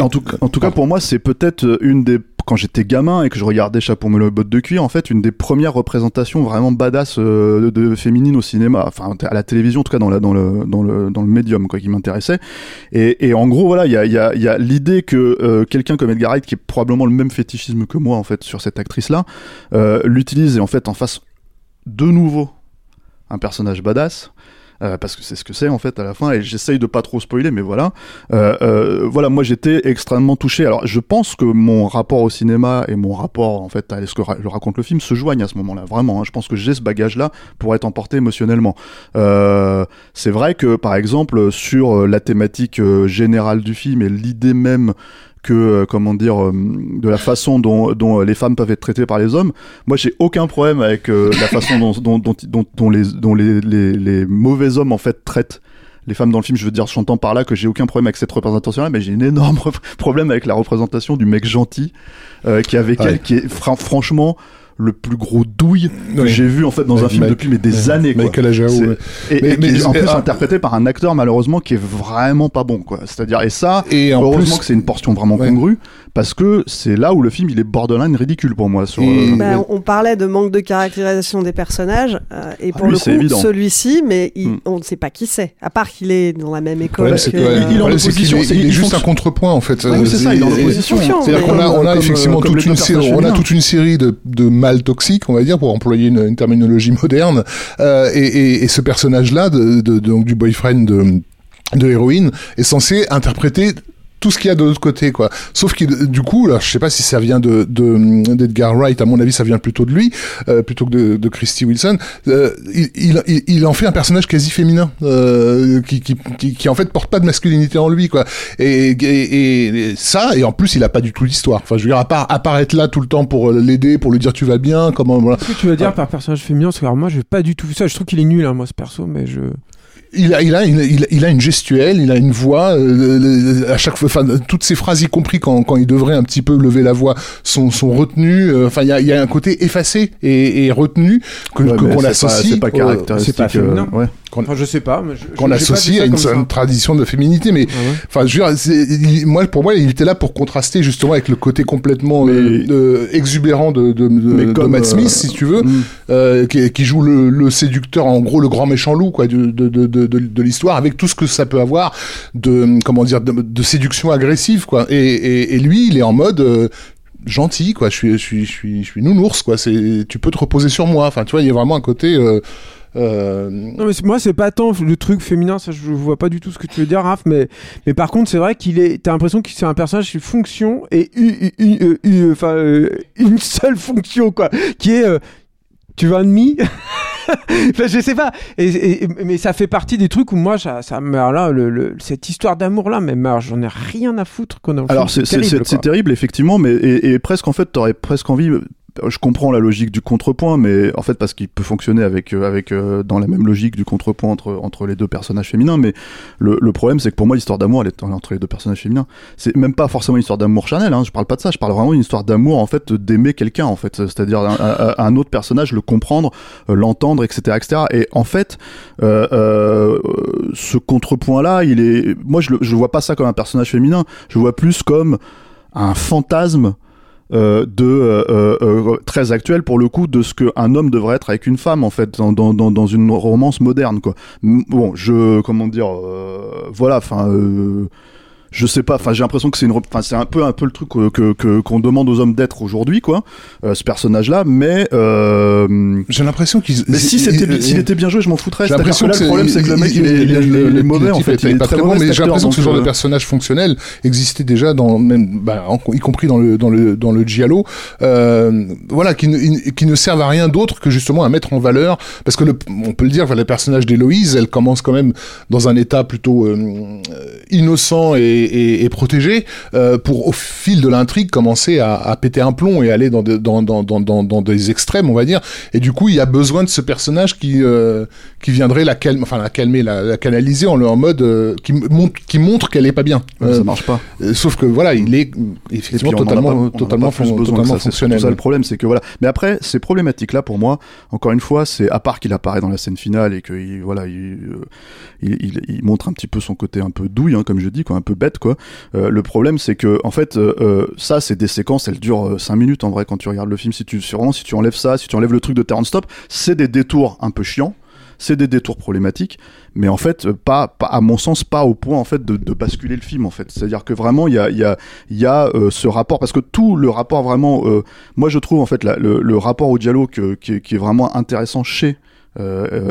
En tout, cas, pour moi, c'est peut-être euh, une des. Quand j'étais gamin et que je regardais Chapeau melon bottes de cuir, en fait, une des premières représentations vraiment badass euh, de, féminine au cinéma, enfin à la télévision, en tout cas dans, la, dans, le, dans, le, dans le médium, qui m'intéressait. Et, en gros, voilà, il y a, l'idée que euh, quelqu'un comme Edgar Wright, qui est probablement le même fétichisme que moi, en fait, sur cette actrice-là, euh, l'utilise et en fait en face de nouveau un personnage badass. Euh, parce que c'est ce que c'est en fait à la fin et j'essaye de pas trop spoiler mais voilà. Euh, euh, voilà moi j'étais extrêmement touché. Alors je pense que mon rapport au cinéma et mon rapport en fait à ce que le raconte le film se joignent à ce moment là vraiment hein. je pense que j'ai ce bagage là pour être emporté émotionnellement. C'est vrai que par exemple sur la thématique générale du film et l'idée même que euh, comment dire euh, de la façon dont, dont euh, les femmes peuvent être traitées par les hommes moi j'ai aucun problème avec euh, la façon dont, dont, dont, dont, les, dont les, les, les mauvais hommes en fait traitent les femmes dans le film, je veux dire, j'entends par là que j'ai aucun problème avec cette représentation-là, mais j'ai un énorme problème avec la représentation du mec gentil euh, qui est avec Ouais. elle, qui est fra- franchement le plus gros douille que Oui. j'ai vu en fait dans un film Mike- depuis mais des ouais, années quoi. Michael Ajao. Et, Mais- et qui mais- est en plus ah. interprété par un acteur malheureusement qui est vraiment pas bon quoi. C'est-à-dire et ça Et en heureusement plus- que c'est une portion vraiment Ouais. congrue parce que c'est là où le film il est borderline ridicule pour moi sur Et- euh, Bah, on on parlait de manque de caractérisation des personnages, euh, et Ah, pour lui, le coup, celui-ci, mais il- Hmm. on ne sait pas qui c'est, à part qu'il est dans la même école. Que- il est en opposition, il est juste un contrepoint en fait. C'est ça, il est en opposition. C'est-à-dire qu'on a, on a comme- effectivement toute une, série, on a toute une série de, toxiques, on va dire, pour employer une, terminologie moderne. Euh, et, ce personnage-là, donc du boyfriend de, de héroïne, est censé interpréter tout ce qu'il y a de l'autre côté, quoi. Sauf que du coup, là, je sais pas si ça vient de de- d'Edgar Wright. À mon avis, ça vient plutôt de lui, euh, plutôt que de, de Christy Wilson. Euh, il, il, il- en fait un personnage quasi féminin, euh, qui, qui, qui, qui, en fait porte pas de masculinité en lui, quoi. Et, et, et ça, et en plus, il a pas du tout d'histoire. Enfin, je veux dire, à part apparaître là tout le temps pour l'aider, pour lui dire tu vas bien, comment voilà. Qu'est-ce que tu veux dire par personnage féminin? Parce que alors, moi, j'ai pas du tout vu ça. Je trouve qu'il est nul, hein, moi, ce perso, mais je. Il a, il a, il a, il a- une gestuelle, il a une voix. euh, le- à chaque fois, enfin, toutes ses phrases, y compris quand, quand il devrait un petit peu lever la voix, sont, sont retenues. euh, Enfin, il y a, y a un côté effacé et, et retenu que Ouais, qu'on associe. c'est pas caractéristique, C'est pas féminin. euh, ouais. Qu'on- Enfin, je sais pas. qu'on pas associe à une, tradition de féminité mais Ah ouais. enfin je veux dire c'est- il- moi pour moi il était là pour contraster justement avec le côté complètement Mais- euh, euh, exubérant de, de, de, comme, Matt euh, Smith si tu veux mm. euh, qui, qui joue le, le séducteur en gros le grand méchant loup quoi de, de, de, de, de- de l'histoire avec tout ce que ça peut avoir de comment dire de, de séduction agressive quoi et, et, et lui il est en mode euh, gentil quoi je suis je suis je suis je suis nounours quoi c'est tu peux te reposer sur moi enfin tu vois il y a vraiment un côté euh, euh, Non mais moi c'est pas tant le truc féminin, ça je vois pas du tout ce que tu veux dire Raph, mais mais par contre c'est vrai qu'il est, t'as l'impression que c'est un personnage qui fonction et une, une, euh, une- enfin, euh, une seule fonction quoi, qui est euh, tu vas demi? Enfin, je sais pas. Et, et- mais ça fait partie des trucs où moi ça, ça me là le, le- cette histoire d'amour là mais alors, j'en ai rien à foutre qu'on a Alors c'est c'est terrible effectivement, mais et, et presque en fait t'aurais presque envie. Je comprends la logique du contrepoint, mais en fait parce qu'il peut fonctionner avec euh, avec euh, dans la même logique du contrepoint entre entre les deux personnages féminins. Mais le, problème c'est que pour moi l'histoire d'amour elle est entre les deux personnages féminins. C'est même pas forcément une histoire d'amour charnel. Hein, je parle pas de ça. Je parle vraiment d'une histoire d'amour en fait d'aimer quelqu'un en fait. C'est-à-dire un, autre personnage, le comprendre, euh, l'entendre, etc., etc. Et en fait ce contrepoint là, il est. Moi je le- je vois pas ça comme un personnage féminin. Je vois plus comme un fantasme euh, de euh, euh, euh, très actuel pour le coup de ce qu'un homme devrait être avec une femme en fait dans, dans, dans, une romance moderne quoi. Bon je comment dire euh, voilà enfin je sais pas enfin j'ai l'impression que c'est une enfin c'est un peu un peu le truc que que- que- qu'on demande aux hommes d'être aujourd'hui quoi euh, ce personnage là mais euh, j'ai l'impression qu'ils mais si c'était s'il était bien joué je m'en foutrais J'ai l'impression que là, le problème c'est que le mec il est, il est- il est mauvais en fait il est pas très bon, mais j'ai l'impression que ce genre de euh, personnage fonctionnel existait déjà dans même, bah, en- y compris dans le dans le dans le giallo, euh, voilà, qui ne, qui ne servent à rien d'autre que justement à mettre en valeur, parce que le, on peut le dire, enfin, le personnage d'Héloïse, elle commence quand même dans un état plutôt euh, innocent et, et, et protégé, euh, pour au fil de l'intrigue commencer à, à péter un plomb et aller dans, de- dans, dans, dans, des extrêmes, on va dire. Et du coup, il y a besoin de ce personnage qui euh, qui viendrait la calmer, enfin la calmer, la, la canaliser en, en mode euh, qui montre qui montre qu'elle est pas bien. Ça marche pas. euh, Sauf que voilà, il est effectivement totalement pas- totalement plus besoin que totalement ça, c'est fonctionnel. ça le problème, c'est que voilà. Mais après, ces problématiques là pour moi, encore une fois, c'est à part qu'il apparaît dans la scène finale et qu'il voilà, il, euh, il, il- il montre un petit peu son côté un peu douille, hein, comme je dis, quoi, un peu bête, quoi. Euh, le problème, c'est que en fait, euh, euh, ça, c'est des séquences, elles durent 5 minutes en vrai quand tu regardes le film. Si tu tu enlèves ça, si tu enlèves le truc de turn stop, c'est des détours un peu chiants. C'est des détours problématiques, mais en fait, pas, pas à mon sens, pas au point en fait de, basculer le film en fait. C'est-à-dire que vraiment, il y a, y a, y a ce rapport parce que tout le rapport vraiment, moi je trouve en fait le, rapport au dialogue qui, qui est vraiment intéressant chez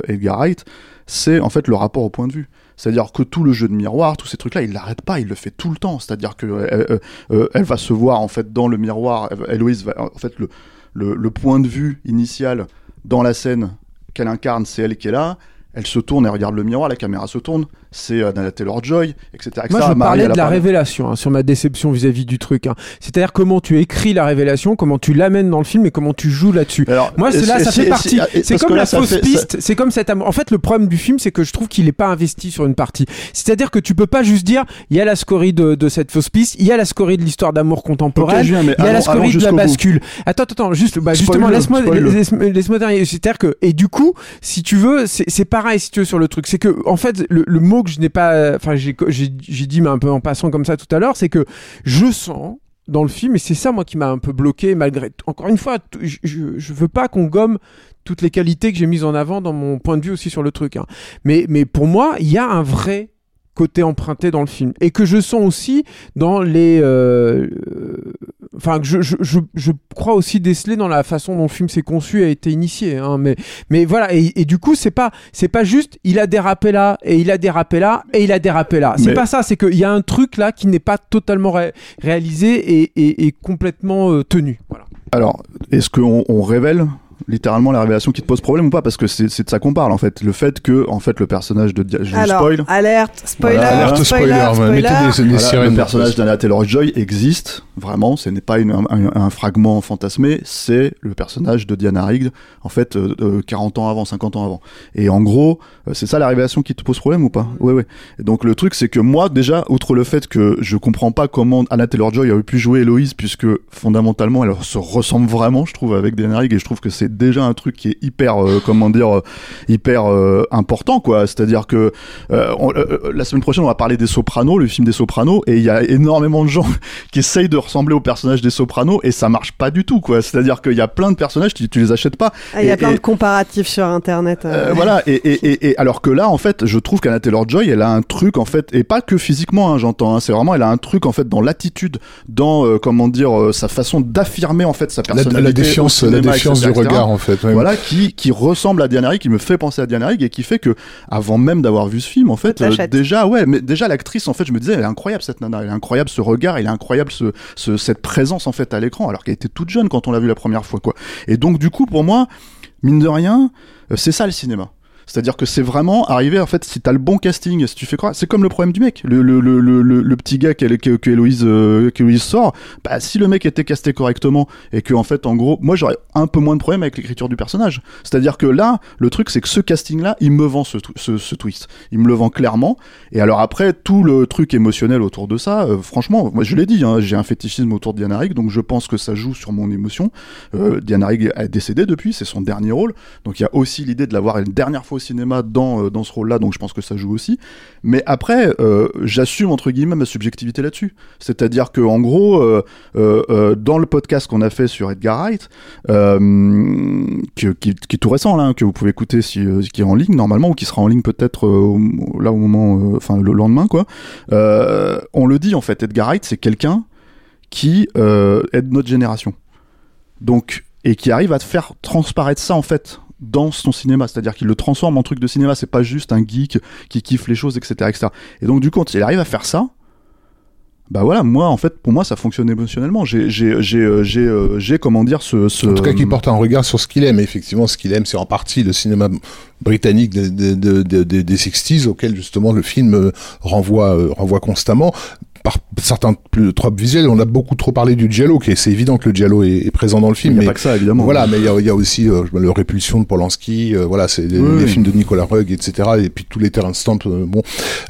Edgar Wright, c'est en fait le rapport au point de vue. C'est-à-dire que tout le jeu de miroir, tous ces trucs-là, il l'arrête pas, il le fait tout le temps. C'est-à-dire que euh, euh, euh, elle va se voir en fait dans le miroir. Héloïse va en fait le, le, le point de vue initial dans la scène qu'elle incarne, c'est elle qui est là. Elle se tourne et regarde le miroir, la caméra se tourne, c'est euh, Nana Taylor-Joy, etc. etc. Moi, je parlais de la révélation, hein, sur ma déception vis-à-vis du truc. hein. C'est-à-dire comment tu écris la révélation, comment tu l'amènes dans le film et comment tu joues là-dessus. Moi, c'est là, ça fait partie. C'est comme là, la fausse fait- piste. C'est comme cet amour. En fait, le problème du film, c'est que je trouve qu'il est pas investi sur une partie. C'est-à-dire que tu peux pas juste dire, il y a la scorie de, de cette fausse piste, il y a la scorie de l'histoire d'amour contemporaine, il y a la scorie de la bout. bascule. Attends, attends, juste, bah, justement, laisse-moi, laisse-moi terminer. C'est-à-dire que, et du coup, si tu veux, c'est pareil, si tu veux, sur le truc. C'est que, en fait, le, le que je n'ai pas, enfin, j'ai dit, mais un peu en passant comme ça tout à l'heure, c'est que je sens dans le film, et c'est ça, moi, qui m'a un peu bloqué, malgré. Encore une fois, je, je, veux pas qu'on gomme toutes les qualités que j'ai mises en avant dans mon point de vue aussi sur le truc. hein. Mais, mais pour moi, il y a un vrai côté emprunté dans le film et que je sens aussi dans les euh, enfin, que je, je, je, je crois aussi déceler dans la façon dont le film s'est conçu et a été initié. Hein, mais, mais voilà, et, et du coup, c'est pas, c'est pas juste, il a dérapé là, et il a dérapé là, et il a dérapé là. C'est Mais- pas ça, c'est qu'il y a un truc là qui n'est pas totalement ré- réalisé et, et, et complètement euh, tenu. Voilà. Alors, est-ce qu'on on révèle littéralement la révélation qui te pose problème ou pas Parce que c'est c'est de ça qu'on parle en fait. Le fait que, en fait, le personnage de. Dia- Je Alors, spoil. alerte, spoiler, Voilà. Alerte spoiler, ouais, mettez des- des Voilà, sirènes. le personnage d'Anna Taylor-Joy existe vraiment. Ce n'est pas une- un, un fragment fantasmé. C'est le personnage de Diana Rigg, en fait, euh, euh, 40 ans avant, 50 ans avant. Et en gros, euh, c'est ça la révélation qui te pose problème ou pas? Ouais, ouais. Et donc le truc, c'est que moi, déjà, outre le fait que je comprends pas comment Anna Taylor-Joy a pu jouer Héloïse, puisque fondamentalement, elle se ressemble vraiment, je trouve, avec Diana Rigg, et je trouve que c'est déjà un truc qui est hyper, euh, comment dire, euh, hyper euh, important, quoi. C'est-à-dire que euh, on- euh, la semaine prochaine, on va parler des Sopranos, le film des Sopranos, et il y a énormément de gens qui essayent de ressembler au personnage des Sopranos, et ça marche pas du tout, quoi. C'est-à-dire qu'il y a plein de personnages, tu, tu les achètes pas. Ah, Il y a Et- plein et- de comparatifs sur internet. euh. euh, voilà, et, et, et, et alors que là, en fait, je trouve qu'Anna Taylor-Joy, elle a un truc, en fait, et pas que physiquement, hein, j'entends, hein, c'est vraiment, elle a un truc, en fait, dans l'attitude, dans, euh, comment dire, euh, sa façon d'affirmer, en fait, sa La, personnalité. la au défiance, la cinéma, défiance etc., du etc. regard, en fait. ouais. Voilà, qui, qui ressemble à Diana Rigg, qui me fait penser à Diana Rigg, et qui fait que, avant même d'avoir vu ce film, en fait, euh, déjà, ouais, mais déjà, l'actrice, en fait, je me disais, elle est incroyable, cette nana, elle est incroyable, ce regard, elle est incroyable, ce, ce, cette présence, en fait, à l'écran, alors qu'elle était toute jeune quand on l'a vu la première fois, quoi. Et donc, du coup, pour moi, mine de rien, euh, c'est ça le cinéma. C'est-à-dire que c'est vraiment arriver, en fait, si t'as le bon casting, si tu fais quoi, c'est comme le problème du mec. Le, le, le, le, le- petit gars qu'elle- que, que, euh, Héloïse sort, bah, si le mec était casté correctement et que, en fait, en gros, moi, j'aurais un peu moins de problème avec l'écriture du personnage. C'est-à-dire que là, le truc, c'est que ce casting-là, il me vend ce, ce, ce twist. Il me le vend clairement. Et alors après, tout le truc émotionnel autour de ça, euh, franchement, moi, je l'ai dit, hein, j'ai un fétichisme autour de Diana Rigg, donc je pense que ça joue sur mon émotion. Euh, Diana Rigg est décédée depuis, c'est son dernier rôle. Donc il y a aussi l'idée de l'avoir une dernière fois au cinéma dans, euh, dans ce rôle-là, donc je pense que ça joue aussi. Mais après, euh, j'assume entre guillemets ma subjectivité là-dessus. C'est-à-dire que en gros, euh, dans le podcast qu'on a fait sur Edgar Wright, qui, qui est tout récent là, hein, que vous pouvez écouter si, qui est en ligne normalement ou qui sera en ligne peut-être là au moment, enfin le lendemain quoi. On le dit en fait, Edgar Wright c'est quelqu'un qui est de notre génération. Donc et qui arrive à faire transparaître ça en fait dans son cinéma, c'est-à-dire qu'il le transforme en truc de cinéma, c'est pas juste un geek qui kiffe les choses, etc., etc. Et donc du coup, il arrive à faire ça, bah voilà, moi en fait, pour moi, ça fonctionne émotionnellement. J'ai, j'ai, j'ai, euh, j'ai, euh, j'ai comment dire ce, ce... En tout cas, qui porte un regard sur ce qu'il aime. Et effectivement, ce qu'il aime, c'est en partie le cinéma britannique des, des, des, des, des 60s, auquel justement le film euh, renvoie, renvoie constamment. Par certains plus tropes visuels, on a beaucoup trop parlé du giallo, qui est, c'est évident que le giallo est, est présent dans le film. Il y a mais pas que ça, évidemment. Voilà, mais il y a, y a aussi euh, le Répulsion de Polanski, euh, voilà, c'est les, Oui, les oui. films de Nicolas Rugg, etc. Et puis tous les terrains de stamp. euh, bon,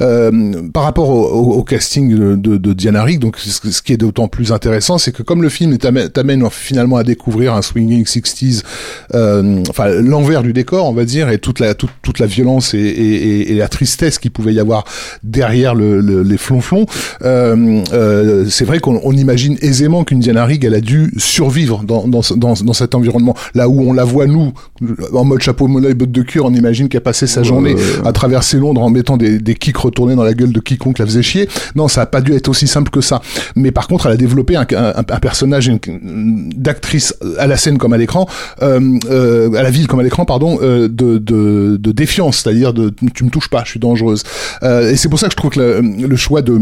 Euh, par rapport au, au- au casting de, de, de Diana Rigg, donc ce, ce qui est d'autant plus intéressant, c'est que comme le film t'amène t'amène finalement à découvrir un swinging 60s, euh, enfin l'envers du décor, on va dire, et toute la toute, toute la violence et, et, et- et la tristesse qu'il pouvait y avoir derrière le, le- les flonflons, euh, euh, c'est vrai qu'on on imagine aisément qu'une Diana Rigg, elle a dû survivre dans, dans, dans, dans cet environnement. Là où on la voit, nous, en mode chapeau mollet et bottes de cuir, on imagine qu'elle passait sa Ouais, journée à traverser Londres en mettant des, des kicks retournés dans la gueule de quiconque la faisait chier. Non, ça a pas dû être aussi simple que ça. Mais par contre, elle a développé un, un, un personnage d'actrice à la scène comme à l'écran, euh, euh, à la ville comme à l'écran, pardon, euh, de, de, de défiance, c'est-à-dire de tu me touches pas, je suis dangereuse. Euh, et c'est pour ça que je trouve que le, le choix de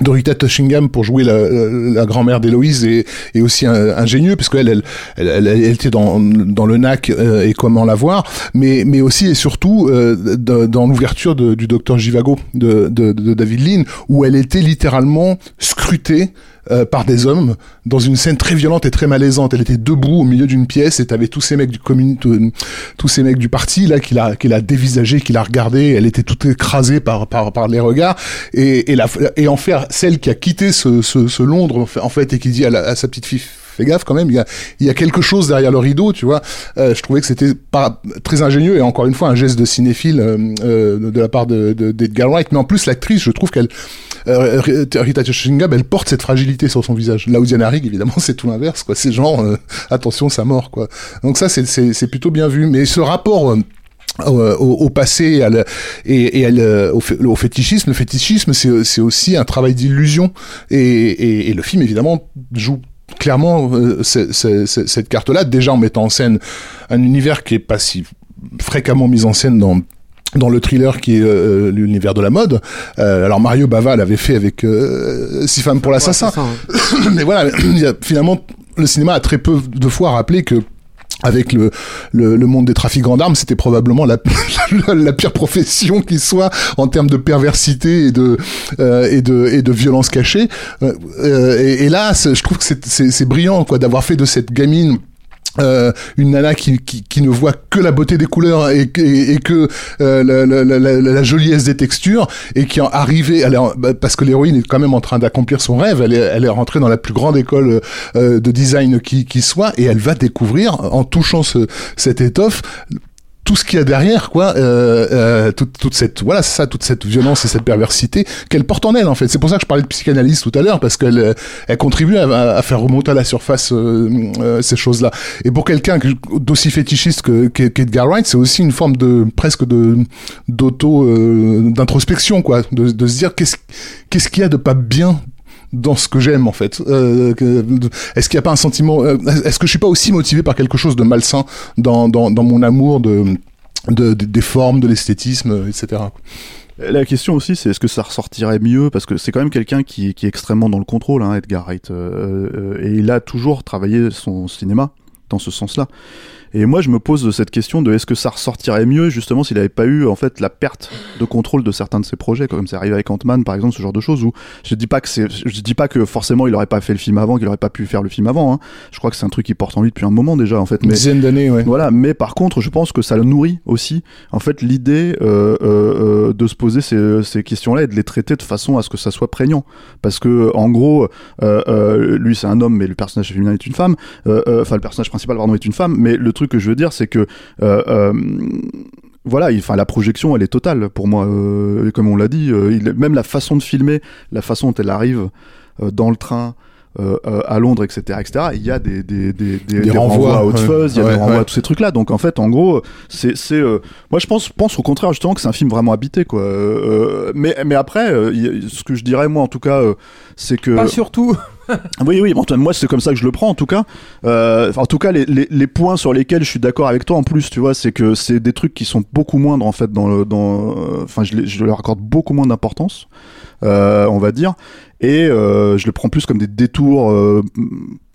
de Rita Tushingham pour jouer la, grand-mère d'Héloïse est, aussi ingénieux parce qu'elle elle, était dans, le NAC euh, et comment la voir. Mais, aussi et surtout euh, dans l'ouverture du docteur Givago de, de, de David Lean où elle était littéralement scrutée euh, par des hommes dans une scène très violente et très malaisante. Elle était debout au milieu d'une pièce et t'avais tous ces mecs du commun... tous- tous ces mecs du parti là qui l'a qui l'a dévisagé, qui l'a regardé. Elle était toute écrasée par par, par les regards et et, la, et en faire celle qui a quitté ce, ce, ce Londres en fait et qui dit à, la- à sa petite fille fais gaffe quand même, il y a, quelque chose derrière le rideau, tu vois. Euh, je trouvais que c'était pas très ingénieux et encore une fois un geste de cinéphile euh, euh, de la part de, de, d'Edgar Wright. Mais en plus, l'actrice, je trouve qu'elle, Rita Tushingham, elle porte cette fragilité sur son visage. Là où Diana Rigg, évidemment, c'est tout l'inverse, quoi. C'est genre, attention, ça mort, quoi. Donc ça, c'est, plutôt bien vu. Mais ce rapport, au, passé et, au, fé- au fétichisme. Le fétichisme, c'est aussi un travail d'illusion. Et le film, évidemment, joue clairement euh, c'est- c'est- c'est- cette carte-là, déjà en mettant en scène un univers qui est pas si fréquemment mis en scène dans dans le thriller qui est euh, l'univers de la mode. Euh, alors Mario Bava l'avait fait avec euh, Six femmes pour l'assassin. Mais voilà, il y a, finalement le cinéma a très peu de fois rappelé que avec le, le, le monde des trafiquants d'armes, c'était probablement la, la pire profession qui soit en termes de perversité et de euh, et de et de violence cachée. Euh, euh, et, là, je trouve que c'est brillant quoi d'avoir fait de cette gamine euh, une nana qui, qui, ne voit que la beauté des couleurs et, que- euh, la, la, joliesse des textures et qui est arrivée en- bah, parce que l'héroïne est quand même en train d'accomplir son rêve. Elle est, elle est rentrée dans la plus grande école euh, de design qui, qui soit et elle va découvrir en touchant ce, cette étoffe tout ce qu'il y a derrière, quoi, euh, euh, toute, toute cette, voilà, ça, toute cette violence et cette perversité qu'elle porte en elle, en fait. C'est pour ça que je parlais de psychanalyse tout à l'heure, parce qu'elle, euh, elle contribue à, faire remonter à la surface euh, euh, ces choses-là. Et pour quelqu'un que- d'aussi fétichiste que qu'e- qu'Edgar Wright, c'est aussi une forme de presque de d'auto euh, d'introspection, quoi, de, de se dire qu'est-ce qu'est-ce qu'il y a de pas bien dans ce que j'aime en fait Euh, Est-ce qu'il n'y a pas un sentiment euh, Est-ce que je suis pas aussi motivé par quelque chose de malsain dans, dans, mon amour de, de, de- des formes, de l'esthétisme, etc. La question aussi, c'est est-ce que ça ressortirait mieux? Parce que c'est quand même quelqu'un qui, est extrêmement dans le contrôle, hein, Edgar Wright. euh, euh, et il a toujours travaillé son cinéma dans ce sens-là. Et moi, je me pose cette question de est-ce que ça ressortirait mieux justement s'il n'avait pas eu en fait la perte de contrôle de certains de ses projets, comme c'est arrivé avec Ant-Man par exemple, ce genre de choses. Où je dis pas que c'est, je dis pas que forcément il aurait pas fait le film avant, qu'il aurait pas pu faire le film avant. Hein. Je crois que c'est un truc qui porte en lui depuis un moment déjà en fait. Une dizaine d'années, ouais. voilà, mais par contre, je pense que ça le nourrit aussi. En fait, l'idée euh, euh, euh, de se poser ces, ces questions-là et de les traiter de façon à ce que ça soit prégnant. Parce que, en gros, euh, euh, lui c'est un homme, mais le personnage féminin est une femme. Euh, euh, Enfin, le personnage principal, pardon, est une femme. Mais le truc que je veux dire, c'est que euh, euh, voilà, il- enfin la projection, elle est totale pour moi. Euh, comme on l'a dit, même la façon de filmer, la façon dont elle arrive dans le train. Euh, euh, à Londres, etc., etc. Il y a des des des, des, Des des renvois, renvois, à Hot ouais. Fuzz, il y a Ouais, des renvois ouais. à tous ces trucs-là. Donc en fait, en gros, c'est c'est euh, moi je pense pense au contraire justement que c'est un film vraiment habité quoi. Euh, mais mais après, euh, ce que je dirais moi en tout cas, euh, c'est que Pas surtout. oui, oui, moi c'est comme ça que je le prends en tout cas. Euh, enfin, en tout cas, les, les, les points sur lesquels je suis d'accord avec toi en plus, tu vois, c'est que c'est des trucs qui sont beaucoup moindres en fait dans le, dans, euh, enfin, je, les- je leur accorde beaucoup moins d'importance, euh, on va dire, et euh, je le prends plus comme des détours. euh,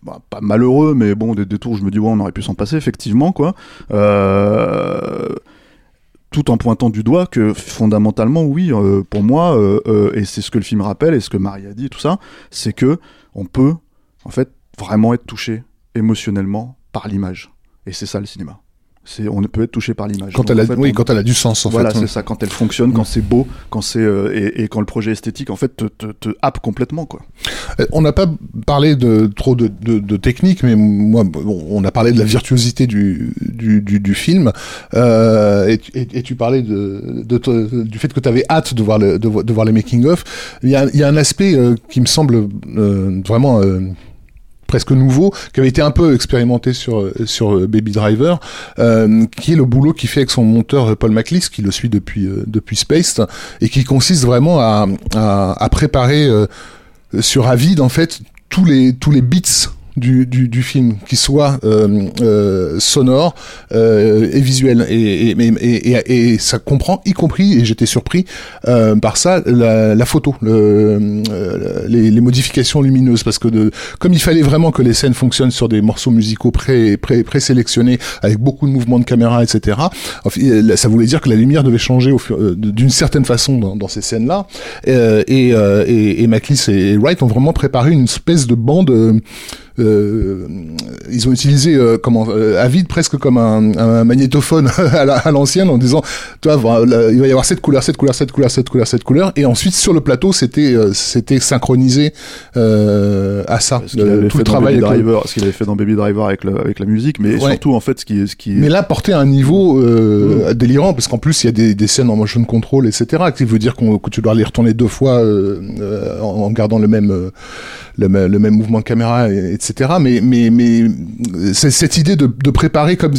bah, pas malheureux, mais bon, des détours où je me dis, ouais, on aurait pu s'en passer, effectivement, quoi. Euh, tout en pointant du doigt que fondamentalement, oui, euh, pour moi, euh, euh, et c'est ce que le film rappelle, et ce que Marie a dit, tout ça, c'est que on peut, en fait, vraiment être touché émotionnellement par l'image. Et c'est ça le cinéma. C'est, on peut être touché par l'image. Quand Donc, elle a- en fait, oui, on- quand elle a du sens, en voilà, fait. c'est ça. Quand elle fonctionne, quand c'est beau, quand c'est euh, et, et quand le projet esthétique, en fait, te, te, te happe complètement, quoi. Euh, On n'a pas parlé de trop de, de, de technique, mais moi, bon, on a parlé de la virtuosité du, du, du, du film, euh, et, tu- et, et tu parlais de, de, te- du fait que tu avais hâte de voir, le, de, vo- de voir les making-of. Il y a, il y a un aspect euh, qui me semble vraiment... presque nouveau, qui avait été un peu expérimenté sur sur euh, Baby Driver, euh, qui est le boulot qu'il fait avec son monteur euh, Paul McLeese, qui le suit depuis euh, depuis Spaced, et qui consiste vraiment à à, à préparer euh, sur Avid en fait tous les tous les beats du, du, du film, qui soient euh, euh, sonores euh, et visuels. Et, et, et, et, et ça comprend, y compris, et j'étais surpris par ça, la, la photo, le, les, les modifications lumineuses, parce que de, comme il fallait vraiment que les scènes fonctionnent sur des morceaux musicaux pré, pré, présélectionnés, avec beaucoup de mouvements de caméra, etc., ça voulait dire que la lumière devait changer d'une certaine façon dans, dans ces scènes-là. Et, euh, et, et Maclise et Wright ont vraiment préparé une espèce de bande... euh, ils ont utilisé euh, comment euh, Avid presque comme un, un magnétophone à la- à l'ancienne en disant toi voilà, il va y avoir cette couleur cette couleur cette couleur cette couleur cette couleur et ensuite sur le plateau c'était euh, c'était synchronisé euh, à ça Ce qu'il avait tout fait le dans travail Baby le- Driver, ce qu'il avait fait dans Baby Driver avec, le- avec la musique, mais Ouais. surtout en fait ce qui, ce qui mais là porté à un niveau euh, délirant parce qu'en plus il y a des, des scènes en motion control etc qui veut dire qu'on que tu dois les retourner deux fois euh, euh, en, en gardant le même euh, le, même- mouvement de caméra, et- etc. Mais mais mais c'est cette idée de, préparer comme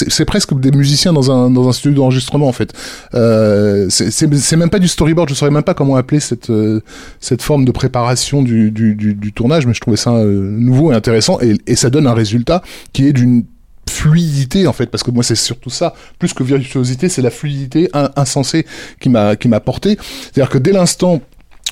c'est presque des musiciens dans un dans un studio d'enregistrement en fait. Euh, c'est c'est c'est même pas du storyboard, je saurais même pas comment appeler cette euh, cette forme de préparation du du, du, tournage, mais je trouvais ça euh, nouveau et intéressant. Et, et ça donne un résultat qui est d'une fluidité en fait. Parce que moi c'est surtout ça. Plus que virtuosité c'est la fluidité in- insensée qui m'a qui m'a porté. C'est-à-dire que dès l'instant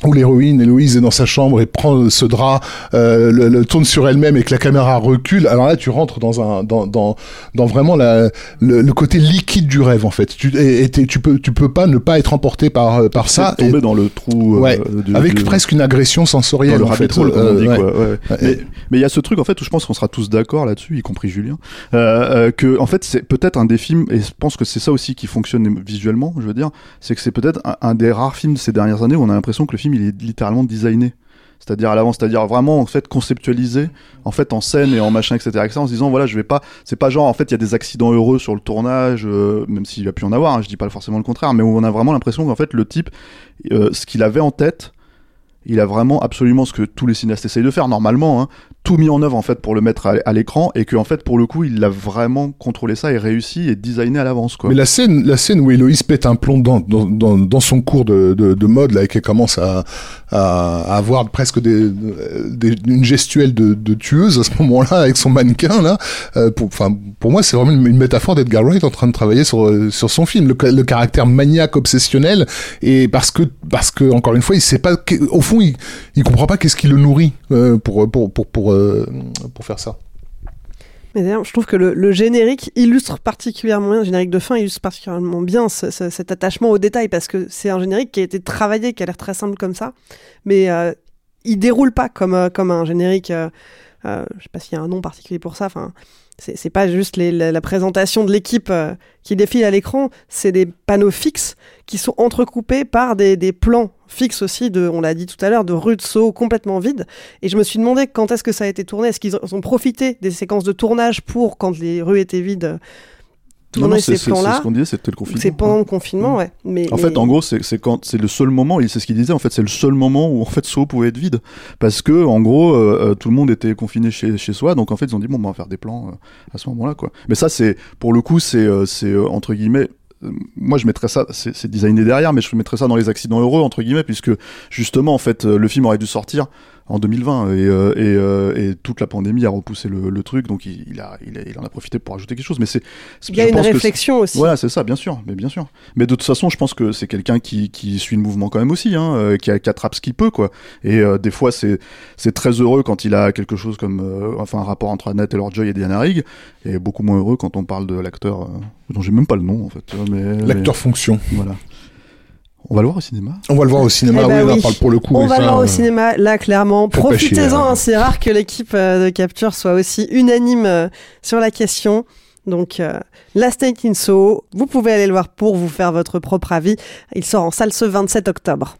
où l'héroïne Héloïse est dans sa chambre et prend ce drap, euh, le, le tourne sur elle-même et que la caméra recule. Alors là, tu rentres dans un dans dans, dans vraiment la, le, le côté liquide du rêve en fait. Tu et, et tu peux tu peux pas ne pas être emporté par euh, par ça. tomber et- dans le trou. euh, Ouais, avec presque une agression sensorielle dans le en fait. hole, comme on Euh, dit, ouais. quoi, ouais. Mais il y a ce truc en fait où je pense qu'on sera tous d'accord là-dessus, y compris Julien, que en fait c'est peut-être un des films et je pense que c'est ça aussi qui fonctionne visuellement. Je veux dire, c'est que c'est peut-être un, un des rares films de ces dernières années où on a l'impression que le film il est littéralement designé. C'est-à-dire à l'avance, c'est-à-dire vraiment en fait conceptualisé, en fait en scène et en machin, etc., etc., en se disant voilà je vais pas, c'est pas genre en fait il y a des accidents heureux sur le tournage, euh, même s'il a pu en avoir, hein, je dis pas forcément le contraire, mais on a vraiment l'impression qu'en fait le type, euh, ce qu'il avait en tête, il a vraiment absolument ce que tous les cinéastes essayent de faire normalement, hein, tout mis en œuvre en fait pour le mettre à, l'écran et que en fait pour le coup il a vraiment contrôlé ça et réussi et designé à l'avance quoi. Mais la scène, la scène où Héloïse pète un plomb dans, dans, dans, son cours de, de, de mode, là, et qu'elle commence à, à, avoir presque des, une gestuelle de, de tueuse à ce moment-là, avec son mannequin, là, euh, pour, moi, c'est vraiment une, une métaphore d'Edgar Wright en train de travailler sur, euh, sur son film, le, ca- le caractère maniaque, obsessionnel, et parce que, parce que, encore une fois, il sait pas, au fond, il, il comprend pas qu'est-ce qui le nourrit, euh, pour, pour, pour, pour, euh, pour faire ça. Mais d'ailleurs, je trouve que le, générique illustre particulièrement bien, le générique de fin illustre particulièrement bien ce- ce- cet attachement au détail parce que c'est un générique qui a été travaillé, qui a l'air très simple comme ça, mais euh, il déroule pas comme, euh, comme un générique. Euh, euh, je sais pas s'il y a un nom particulier pour ça. Enfin, c'est pas juste la, présentation de l'équipe qui défile à l'écran, c'est des panneaux fixes qui sont entrecoupés par des plans fixes aussi de, on l'a dit tout à l'heure, de rues de saut complètement vides. Et je me suis demandé quand est-ce que ça a été tourné. Est-ce qu'ils ont profité des séquences de tournage pour, quand les rues étaient vides, Non, tourner non, c'est ce qu'on disait, c'était le confinement. C'est pendant le confinement, ouais. Mais, En mais- fait, en gros, c'est c'est quand c'est le seul moment, et c'est ce qu'il disait. En fait, c'est le seul moment où en fait Soho pouvait être vide, parce que en gros, euh, euh, tout le monde était confiné chez, chez soi, donc en fait, ils ont dit bon, bah, on va faire des plans euh, à ce moment-là, quoi. Mais ça, c'est pour le coup, c'est euh, c'est entre guillemets. Euh, Moi, je mettrais ça, c'est designé derrière, mais je mettrais ça dans les accidents heureux entre guillemets, puisque justement, en fait, euh, le film aurait dû sortir en 2020 et, euh, et, euh, et toute la pandémie a repoussé le, le truc, donc il, il a, il, a- il en a profité pour ajouter quelque chose. Mais c'est, c'est- Il y a une réflexion aussi. Voilà, c'est ça, bien sûr, mais bien sûr. Mais de toute façon, je pense que c'est quelqu'un qui, qui suit le mouvement quand même aussi, hein, euh, qui, a- qui attrape ce qu'il peut, quoi. Et euh, des fois, c'est c'est très heureux quand il a quelque chose comme, euh, enfin, un rapport entre Annette Taylor-Joy et Diana Rigg, et beaucoup moins heureux quand on parle de l'acteur euh, dont j'ai même pas le nom en fait. tu vois, Mais L'acteur mais- fonction. Voilà. On va le voir au cinéma. On va le voir au cinéma, Eh oui, ben là, oui. on parle pour le coup. On va ça, le voir au euh, cinéma, là, clairement. Profitez-en, hein. hein, c'est rare que l'équipe euh, de Capture soit aussi unanime euh, sur la question. Donc, euh, Last Night in Soho, vous pouvez aller le voir pour vous faire votre propre avis. Il sort en salle ce 27 octobre.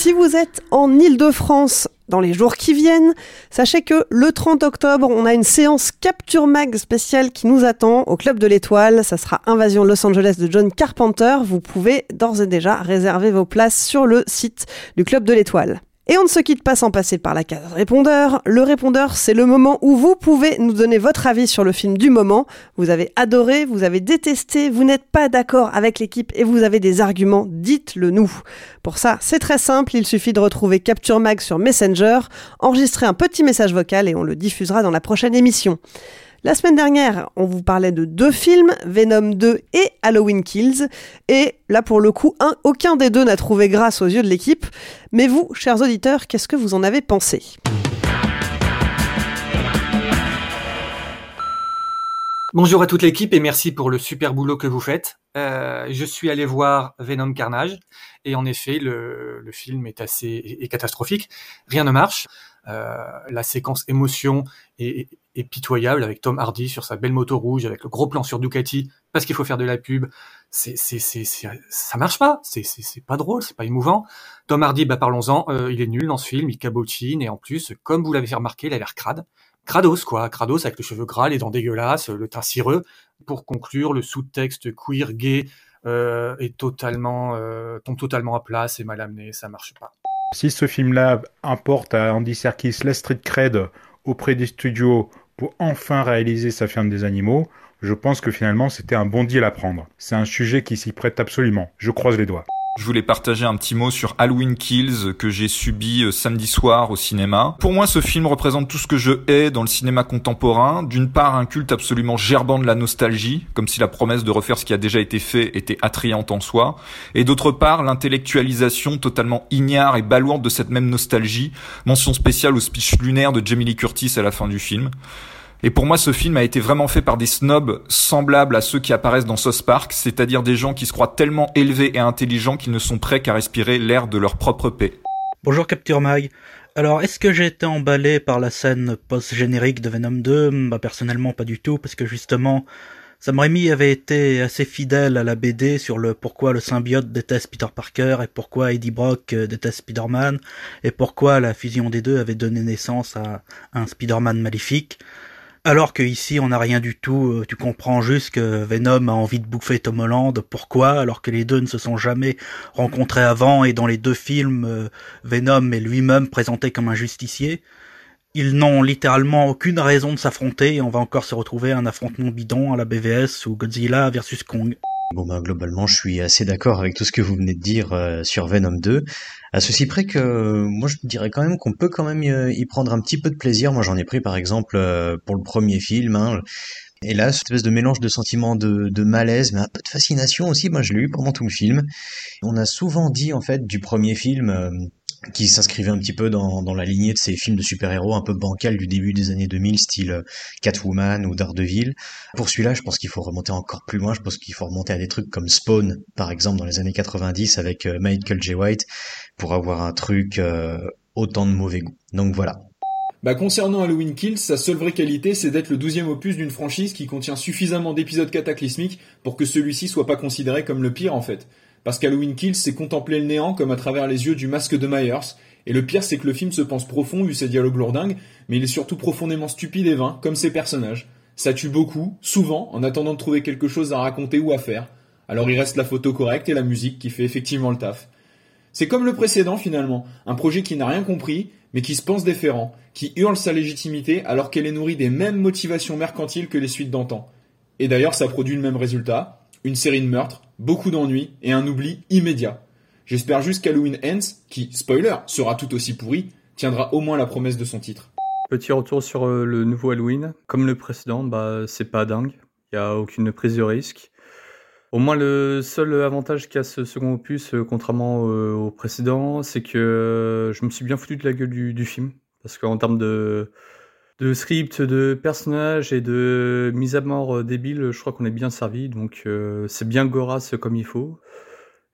Si vous êtes en Ile-de-France dans les jours qui viennent, sachez que le 30 octobre, on a une séance Capture Mag spéciale qui nous attend au Club de l'Étoile. Ça sera Invasion Los Angeles de John Carpenter. Vous pouvez d'ores et déjà réserver vos places sur le site du Club de l'Étoile. Et on ne se quitte pas sans passer par la case répondeur. Le répondeur, c'est le moment où vous pouvez nous donner votre avis sur le film du moment. Vous avez adoré, vous avez détesté, vous n'êtes pas d'accord avec l'équipe et vous avez des arguments, dites-le nous. Pour ça, c'est très simple, il suffit de retrouver Capture Mag sur Messenger, enregistrer un petit message vocal et on le diffusera dans la prochaine émission. La semaine dernière, on vous parlait de deux films, Venom 2 et Halloween Kills. Et là, pour le coup, un, aucun des deux n'a trouvé grâce aux yeux de l'équipe. Mais vous, chers auditeurs, qu'est-ce que vous en avez pensé? Bonjour à toute l'équipe et merci pour le super boulot que vous faites. Euh, je suis allé voir Venom Carnage et en effet le, film est assez catastrophique. Rien ne marche. Euh, la séquence émotion est, est- pitoyable avec Tom Hardy sur sa belle moto rouge avec le gros plan sur Ducati parce qu'il faut faire de la pub. C'est c'est c'est ça marche pas. C'est c'est c'est pas drôle, c'est pas émouvant. Tom Hardy, bah parlons-en. euh, il est nul dans ce film, il cabotine et en plus, comme vous l'avez fait remarquer, il a l'air crade. Krados, quoi. Krados avec les cheveux gras, les dents dégueulasses, le teint cireux. Pour conclure, le sous-texte queer, gay, euh, est totalement euh, tombe totalement à plat, c'est mal amené, ça marche pas. Si ce film-là importe à Andy Serkis la street cred auprès des studios pour enfin réaliser sa ferme des animaux, je pense que finalement c'était un bon deal à prendre. C'est un sujet qui s'y prête absolument. Je croise les doigts. Je voulais partager un petit mot sur Halloween Kills que j'ai subi euh, samedi soir au cinéma. Pour moi, ce film représente tout ce que je hais dans le cinéma contemporain. D'une part, un culte absolument gerbant de la nostalgie, comme si la promesse de refaire ce qui a déjà été fait était attrayante en soi. Et d'autre part, l'intellectualisation totalement ignare et balourde de cette même nostalgie. Mention spéciale au speech lunaire de Jamie Lee Curtis à la fin du film. Et pour moi, ce film a été vraiment fait par des snobs semblables à ceux qui apparaissent dans South Park, c'est-à-dire des gens qui se croient tellement élevés et intelligents qu'ils ne sont prêts qu'à respirer l'air de leur propre paix. Bonjour Capture Mag. Alors, est-ce que j'ai été emballé par la scène post-générique de Venom 2 Bah personnellement pas du tout, parce que justement, Sam Raimi avait été assez fidèle à la BD sur le pourquoi le symbiote déteste Peter Parker et pourquoi Eddie Brock euh, déteste Spider-Man et pourquoi la fusion des deux avait donné naissance à un Spider-Man maléfique. Alors que ici on n'a rien du tout, euh, tu comprends juste que Venom a envie de bouffer Tom Holland, pourquoi? Alors que les deux ne se sont jamais rencontrés avant et dans les deux films, euh, Venom est lui-même présenté comme un justicier. Ils n'ont littéralement aucune raison de s'affronter et on va encore se retrouver à un affrontement bidon à la BVS ou Godzilla versus Kong. Bon bah globalement je suis assez d'accord avec tout ce que vous venez de dire euh, sur Venom 2. À ceci près que moi je dirais quand même qu'on peut quand même euh, y prendre un petit peu de plaisir. Moi j'en ai pris par exemple euh, pour le premier film. Hein. Et là, cette espèce de mélange de sentiments de, de, malaise, mais un peu de fascination aussi, moi je l'ai eu pendant tout le film. On a souvent dit en fait du premier film, qui s'inscrivait un petit peu dans, dans, la lignée de ces films de super-héros un peu bancals du début des années 2000, style euh, Catwoman ou Daredevil. Pour celui-là, je pense qu'il faut remonter encore plus loin. Je pense qu'il faut remonter à des trucs comme Spawn, par exemple, dans les années 90 avec euh, Michael J. White, pour avoir un truc euh, autant de mauvais goût. Donc voilà. Bah concernant Halloween Kills, sa seule vraie qualité, c'est d'être le douzième opus d'une franchise qui contient suffisamment d'épisodes cataclysmiques pour que celui-ci soit pas considéré comme le pire en fait. Parce qu'Halloween Kills, c'est contempler le néant comme à travers les yeux du masque de Myers. Et le pire, c'est que le film se pense profond vu ses dialogues lourdingues, mais il est surtout profondément stupide et vain, comme ses personnages. Ça tue beaucoup, souvent, en attendant de trouver quelque chose à raconter ou à faire. Alors il reste la photo correcte et la musique qui fait effectivement le taf. C'est comme le précédent finalement, un projet qui n'a rien compris, mais qui se pense déférent, qui hurle sa légitimité alors qu'elle est nourrie des mêmes motivations mercantiles que les suites d'antan. Et d'ailleurs ça produit le même résultat, une série de meurtres, beaucoup d'ennuis et un oubli immédiat. J'espère juste qu'Halloween Ends, qui, spoiler, sera tout aussi pourri, tiendra au moins la promesse de son titre. Petit retour sur euh, le nouveau Halloween. Comme le précédent, bah, c'est pas dingue. Il n'y a aucune prise de risque. Au moins, le seul avantage qu'a ce second opus, euh, contrairement euh, au précédent, c'est que je me suis bien foutu de la gueule du, du film. Parce qu'en termes de, de script, de personnages et de mise à mort euh, débile, je crois qu'on est bien servi. Donc euh, c'est bien Goras comme il faut.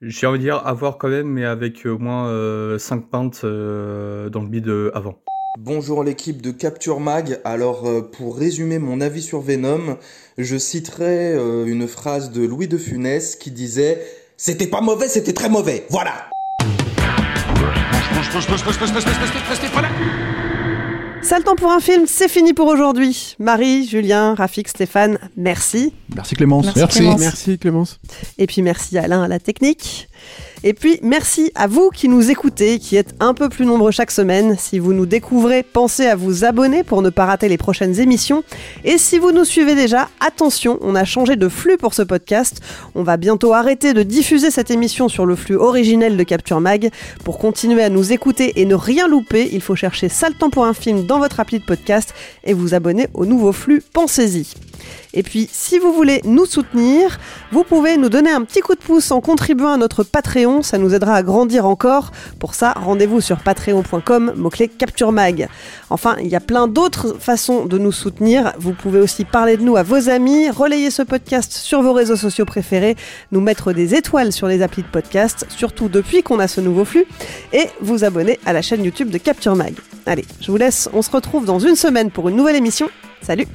J'ai envie de dire avoir quand même, mais avec au moins 5 euh, pintes dans le bide avant. Bonjour l'équipe de Capture Mag. Alors pour résumer mon avis sur Venom, je citerai une phrase de Louis de Funès qui disait C'était pas mauvais, c'était très mauvais. Voilà. Ça le temps pour un film, c'est fini pour aujourd'hui. Marie, Julien, Rafik, Stéphane, merci. Merci Clémence. Merci. Merci Clémence. Merci Clémence. Et puis merci Alain à la technique. Et puis, merci à vous qui nous écoutez, qui êtes un peu plus nombreux chaque semaine. Si vous nous découvrez, pensez à vous abonner pour ne pas rater les prochaines émissions. Et si vous nous suivez déjà, attention, on a changé de flux pour ce podcast. On va bientôt arrêter de diffuser cette émission sur le flux originel de Capture Mag. Pour continuer à nous écouter et ne rien louper, il faut chercher Sale temps pour un film dans votre appli de podcast et vous abonner au nouveau flux Pensez-y. Et puis, si vous voulez nous soutenir, vous pouvez nous donner un petit coup de pouce en contribuant à notre Patreon. Ça nous aidera à grandir encore. Pour ça, rendez-vous sur patreon.com, mot-clé Capture Mag. Enfin, il y a plein d'autres façons de nous soutenir. Vous pouvez aussi parler de nous à vos amis, relayer ce podcast sur vos réseaux sociaux préférés, nous mettre des étoiles sur les applis de podcast, surtout depuis qu'on a ce nouveau flux, et vous abonner à la chaîne YouTube de Capture Mag. Allez, je vous laisse, on se retrouve dans une semaine pour une nouvelle émission. Salut